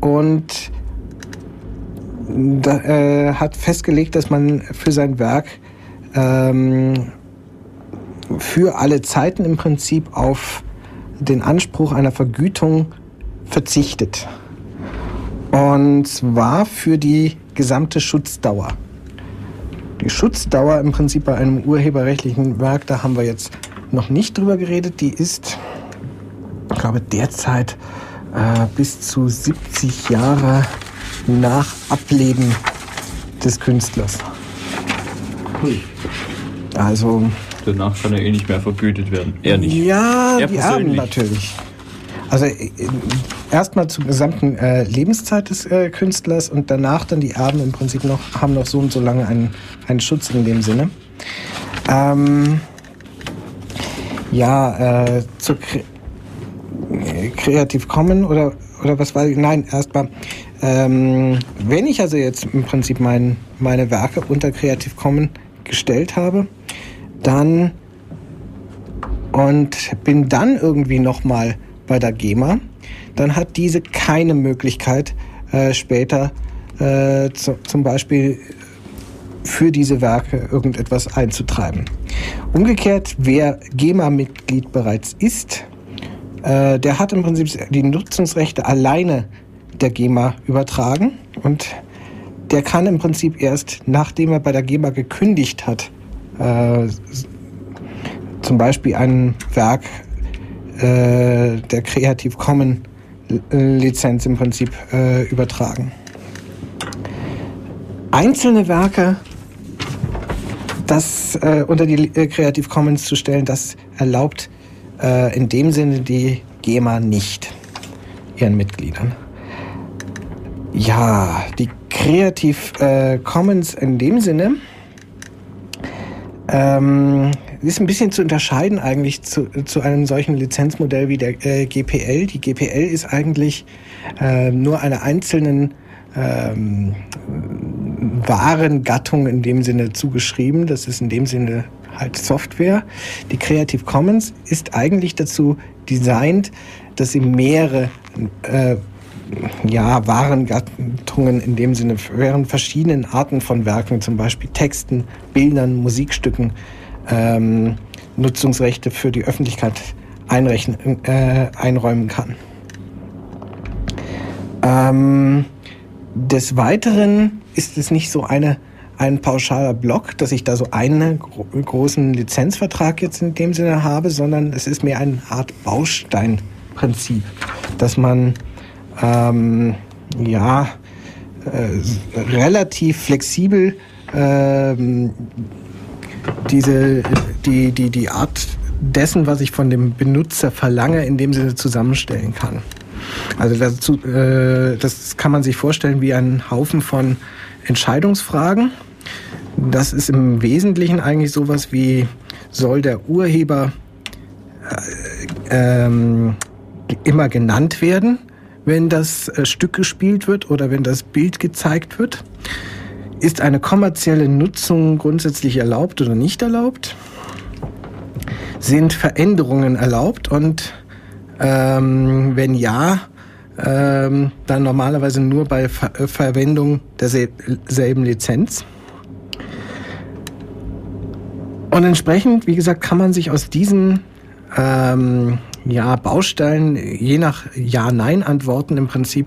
Und da, äh, hat festgelegt, dass man für sein Werk ähm, für alle Zeiten im Prinzip auf den Anspruch einer Vergütung verzichtet. Und zwar für die gesamte Schutzdauer. Die Schutzdauer im Prinzip bei einem urheberrechtlichen Werk, da haben wir jetzt noch nicht drüber geredet, die ist, ich glaube, derzeit äh, bis zu 70 Jahre nach Ableben des Künstlers. Also
Danach kann er eh nicht mehr vergütet werden. Er nicht.
ja,
Er
die Erben natürlich. Also äh, erstmal zur gesamten äh, Lebenszeit des äh, Künstlers und danach dann die Erben im Prinzip noch, haben noch so und so lange einen, einen Schutz in dem Sinne. Ähm, ja, äh, zur Kre äh, Creative Commons oder, oder was war ich? Nein, erstmal. Ähm, wenn ich also jetzt im Prinzip mein, meine Werke unter Creative Commons gestellt habe, dann und bin dann irgendwie nochmal bei der GEMA, dann hat diese keine Möglichkeit, äh, später äh, zu, zum Beispiel für diese Werke irgendetwas einzutreiben. Umgekehrt, wer GEMA-Mitglied bereits ist, äh, der hat im Prinzip die Nutzungsrechte alleine der GEMA übertragen und der kann im Prinzip erst, nachdem er bei der GEMA gekündigt hat, äh, zum Beispiel ein Werk äh, der Creative Commons Lizenz im Prinzip äh, übertragen. Einzelne Werke, das äh, unter die äh, Creative Commons zu stellen, das erlaubt äh, in dem Sinne die GEMA nicht ihren Mitgliedern. Ja, die Creative äh, Commons in dem Sinne ähm, ist ein bisschen zu unterscheiden eigentlich zu, zu einem solchen Lizenzmodell wie der äh, GPL. Die GPL ist eigentlich äh, nur einer einzelnen ähm, Warengattung in dem Sinne zugeschrieben. Das ist in dem Sinne halt Software. Die Creative Commons ist eigentlich dazu designt, dass sie mehrere äh, ja, Warengattungen in dem Sinne während verschiedenen Arten von Werken, zum Beispiel Texten, Bildern, Musikstücken, ähm, Nutzungsrechte für die Öffentlichkeit einrechnen, äh, einräumen kann. Ähm, des Weiteren ist es nicht so eine, ein pauschaler Block, dass ich da so einen gro großen Lizenzvertrag jetzt in dem Sinne habe, sondern es ist mehr eine Art Bausteinprinzip, dass man ähm, ja äh, relativ flexibel ähm, diese die die die Art dessen, was ich von dem Benutzer verlange, in dem Sinne zusammenstellen kann. Also dazu, äh, das kann man sich vorstellen wie ein Haufen von Entscheidungsfragen. Das ist im Wesentlichen eigentlich sowas wie, soll der Urheber äh, ähm, immer genannt werden, wenn das äh, Stück gespielt wird oder wenn das Bild gezeigt wird? Ist eine kommerzielle Nutzung grundsätzlich erlaubt oder nicht erlaubt? Sind Veränderungen erlaubt und ähm, wenn ja, ähm, dann normalerweise nur bei Ver äh, Verwendung derselben Lizenz? Und entsprechend, wie gesagt, kann man sich aus diesen ähm, ja, Bausteinen je nach Ja-Nein-Antworten im Prinzip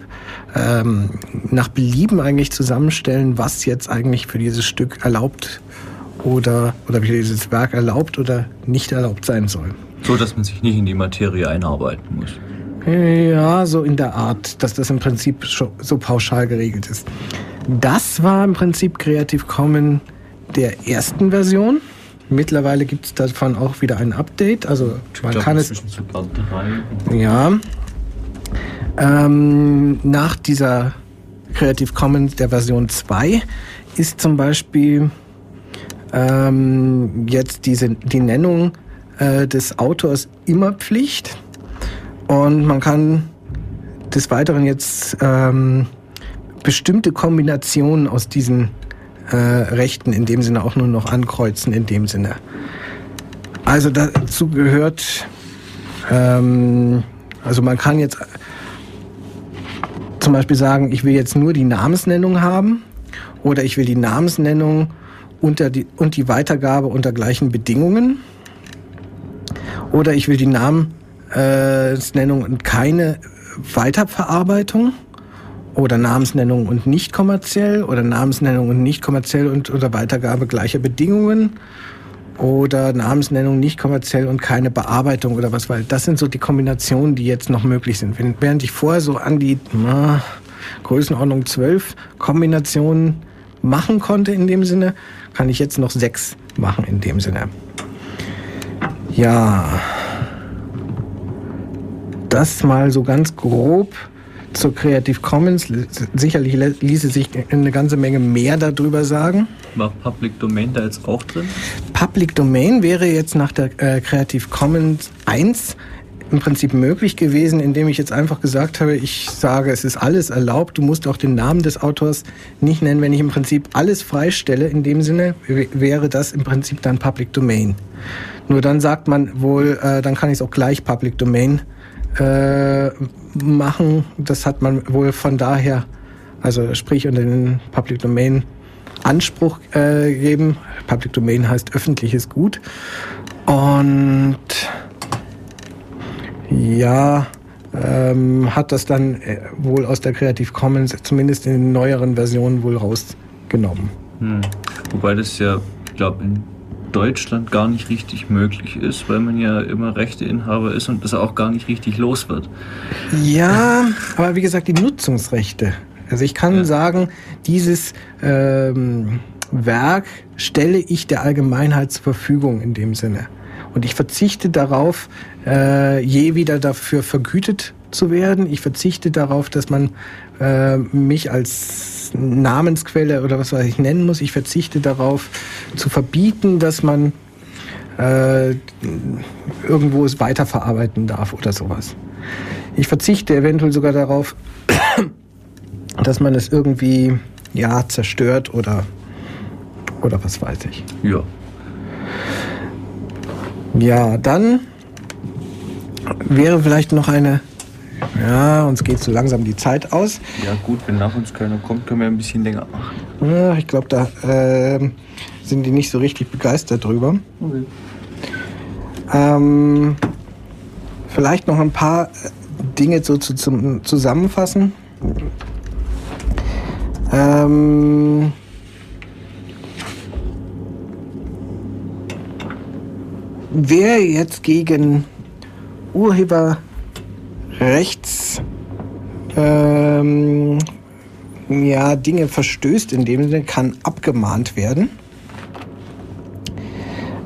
ähm, nach Belieben eigentlich zusammenstellen, was jetzt eigentlich für dieses Stück erlaubt oder, oder wie dieses Werk erlaubt oder nicht erlaubt sein soll.
So, dass man sich nicht in die Materie einarbeiten muss.
Ja, so in der Art, dass das im Prinzip so pauschal geregelt ist. Das war im Prinzip Creative Commons der ersten Version. Mittlerweile gibt es davon auch wieder ein Update. Also man kann es ja. Ähm, nach dieser Creative Commons der Version 2 ist zum Beispiel ähm, jetzt diese, die Nennung äh, des Autors immer Pflicht. Und man kann des Weiteren jetzt ähm, bestimmte Kombinationen aus diesen äh, Rechten in dem Sinne auch nur noch ankreuzen in dem Sinne. Also dazu gehört, ähm, also man kann jetzt zum Beispiel sagen, ich will jetzt nur die Namensnennung haben oder ich will die Namensnennung unter die, und die Weitergabe unter gleichen Bedingungen oder ich will die Namensnennung und keine Weiterverarbeitung oder Namensnennung und nicht kommerziell oder Namensnennung und nicht kommerziell und unter Weitergabe gleicher Bedingungen oder Namensnennung nicht kommerziell und keine Bearbeitung oder was, weil das sind so die Kombinationen, die jetzt noch möglich sind. Während ich vorher so an die na, Größenordnung 12 Kombinationen machen konnte in dem Sinne, kann ich jetzt noch sechs machen in dem Sinne. Ja, das mal so ganz grob zur Creative Commons. Sicherlich ließe sich eine ganze Menge mehr darüber sagen.
War Public Domain da jetzt auch drin?
Public Domain wäre jetzt nach der äh, Creative Commons 1 im Prinzip möglich gewesen, indem ich jetzt einfach gesagt habe, ich sage, es ist alles erlaubt, du musst auch den Namen des Autors nicht nennen. Wenn ich im Prinzip alles freistelle, in dem Sinne wäre das im Prinzip dann Public Domain. Nur dann sagt man wohl, äh, dann kann ich es auch gleich Public Domain äh, machen. Das hat man wohl von daher, also sprich unter den Public Domain Anspruch äh, geben. Public Domain heißt öffentliches Gut. Und ja, ähm, hat das dann äh, wohl aus der Creative Commons, zumindest in den neueren Versionen, wohl rausgenommen.
Hm. Wobei das ja, ich glaube, in Deutschland gar nicht richtig möglich ist, weil man ja immer Rechteinhaber ist und das auch gar nicht richtig los wird.
Ja, aber wie gesagt, die Nutzungsrechte. Also ich kann
Ja.
sagen, dieses ähm, Werk stelle ich der Allgemeinheit zur Verfügung in dem Sinne. Und ich verzichte darauf, äh, je wieder dafür vergütet zu werden. Ich verzichte darauf, dass man äh, mich als Namensquelle oder was weiß ich nennen muss. Ich verzichte darauf zu verbieten, dass man äh, irgendwo es weiterverarbeiten darf oder sowas. Ich verzichte eventuell sogar darauf, dass man es irgendwie ja zerstört oder oder was weiß ich.
Ja.
Ja, dann wäre vielleicht noch eine ja, uns geht so langsam die Zeit aus.
Ja gut, wenn nach uns keiner kommt, können wir ein bisschen länger machen.
Ja, ich glaube, da ähm, sind die nicht so richtig begeistert drüber. Ähm, vielleicht noch ein paar äh, Dinge so zu, zum Zusammenfassen. Ähm, wer jetzt gegen Urheberrechts ähm, ja, Dinge verstößt, in dem Sinne kann abgemahnt werden.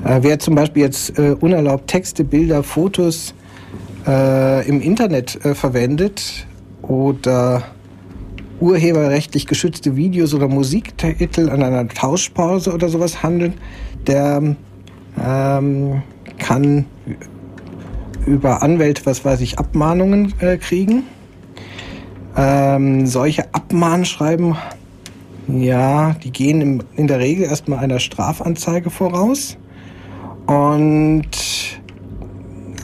Äh, wer zum Beispiel jetzt äh, unerlaubt Texte, Bilder, Fotos äh, im Internet äh, verwendet oder urheberrechtlich geschützte Videos oder Musiktitel an einer Tauschpause oder sowas handeln, der ähm, kann über Anwälte, was weiß ich, Abmahnungen äh, kriegen. Ähm, solche Abmahnschreiben, ja, die gehen im, in der Regel erstmal einer Strafanzeige voraus. Und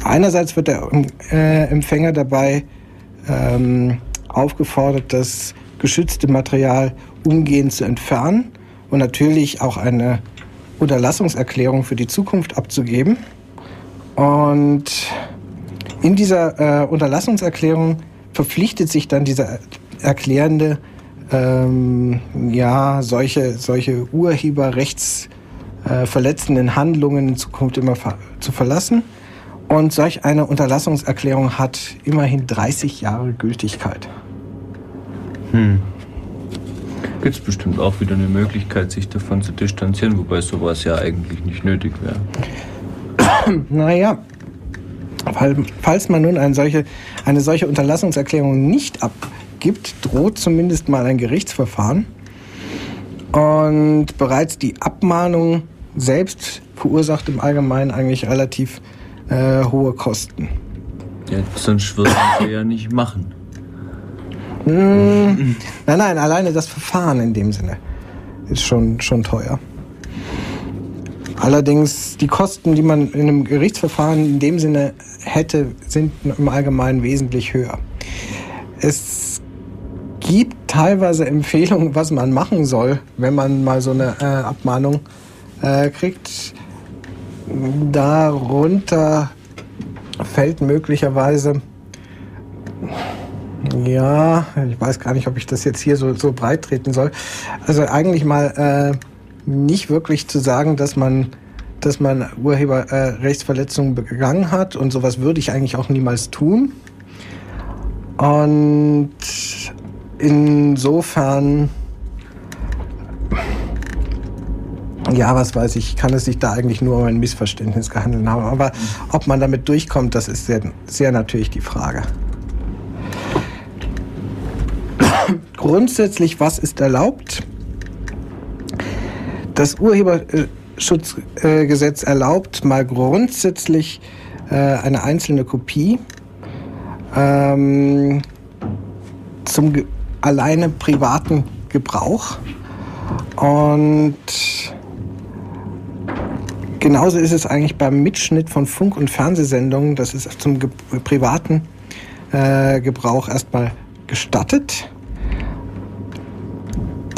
einerseits wird der äh, Empfänger dabei ähm, aufgefordert, das geschützte Material umgehend zu entfernen und natürlich auch eine Unterlassungserklärung für die Zukunft abzugeben. Und in dieser äh, Unterlassungserklärung verpflichtet sich dann dieser Erklärende, ähm, ja, solche, solche urheberrechtsverletzenden äh, Handlungen in Zukunft immer ver zu verlassen. Und solch eine Unterlassungserklärung hat immerhin 30 Jahre Gültigkeit.
Hm. Gibt es bestimmt auch wieder eine Möglichkeit, sich davon zu distanzieren, wobei sowas ja eigentlich nicht nötig wäre.
Naja, falls man nun eine solche, eine solche Unterlassungserklärung nicht abgibt, droht zumindest mal ein Gerichtsverfahren. Und bereits die Abmahnung selbst verursacht im Allgemeinen eigentlich relativ äh, hohe Kosten.
Ja, sonst würde man sie ja nicht machen.
Nein, nein, alleine das Verfahren in dem Sinne ist schon, schon teuer. Allerdings die Kosten, die man in einem Gerichtsverfahren in dem Sinne hätte, sind im Allgemeinen wesentlich höher. Es gibt teilweise Empfehlungen, was man machen soll, wenn man mal so eine äh, Abmahnung äh, kriegt. Darunter fällt möglicherweise ja, ich weiß gar nicht, ob ich das jetzt hier so, so breit treten soll. Also eigentlich mal äh, nicht wirklich zu sagen, dass man, dass man Urheberrechtsverletzungen äh, begangen hat und sowas würde ich eigentlich auch niemals tun. Und insofern, ja, was weiß ich, kann es sich da eigentlich nur um ein Missverständnis gehandelt haben. Aber ob man damit durchkommt, das ist sehr, sehr natürlich die Frage. grundsätzlich, was ist erlaubt? Das Urheberschutzgesetz erlaubt mal grundsätzlich äh, eine einzelne Kopie ähm, zum alleine privaten Gebrauch. Und genauso ist es eigentlich beim Mitschnitt von Funk- und Fernsehsendungen. Das ist zum ge privaten äh, Gebrauch erstmal gestattet.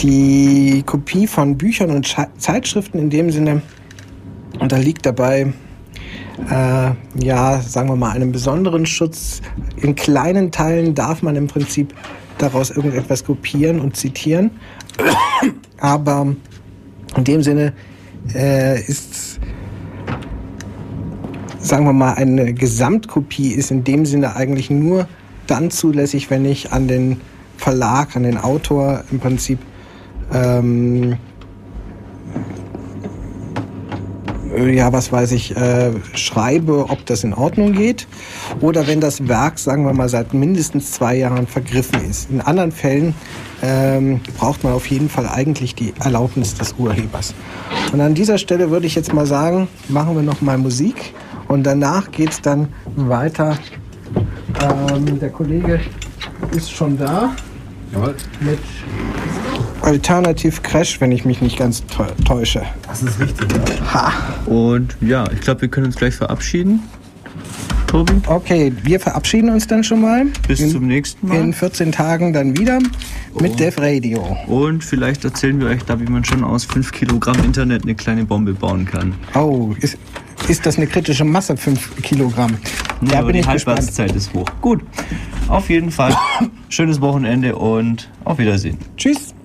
Die Kopie von Büchern und Zeitschriften in dem Sinne unterliegt dabei, äh, ja, sagen wir mal, einem besonderen Schutz. In kleinen Teilen darf man im Prinzip daraus irgendetwas kopieren und zitieren. Aber in dem Sinne äh, ist, sagen wir mal, eine Gesamtkopie ist in dem Sinne eigentlich nur dann zulässig, wenn ich an den Verlag, an den Autor im Prinzip ähm, ja, was weiß ich, äh, schreibe, ob das in Ordnung geht. Oder wenn das Werk, sagen wir mal, seit mindestens zwei Jahren vergriffen ist. In anderen Fällen ähm, braucht man auf jeden Fall eigentlich die Erlaubnis des Urhebers. Und an dieser Stelle würde ich jetzt mal sagen, machen wir noch mal Musik und danach geht es dann weiter. Ähm, der Kollege ist schon da
Jawohl.
mit Alternative Crash, wenn ich mich nicht ganz täusche.
Das ist richtig, ja.
Ha!
Und ja, ich glaube, wir können uns gleich verabschieden. Tobi,
Okay, wir verabschieden uns dann schon mal.
bis
in,
zum nächsten Mal.
In 14 Tagen dann wieder mit Dev Radio.
Und vielleicht erzählen wir euch da, wie man schon aus 5 Kilogramm Internet eine kleine Bombe bauen kann.
Oh, ist, ist das eine kritische Masse, 5 Kilogramm?
Nee,
da
aber
bin
die
ich
ist hoch. Gut, auf jeden Fall schönes Wochenende und auf Wiedersehen.
Tschüss.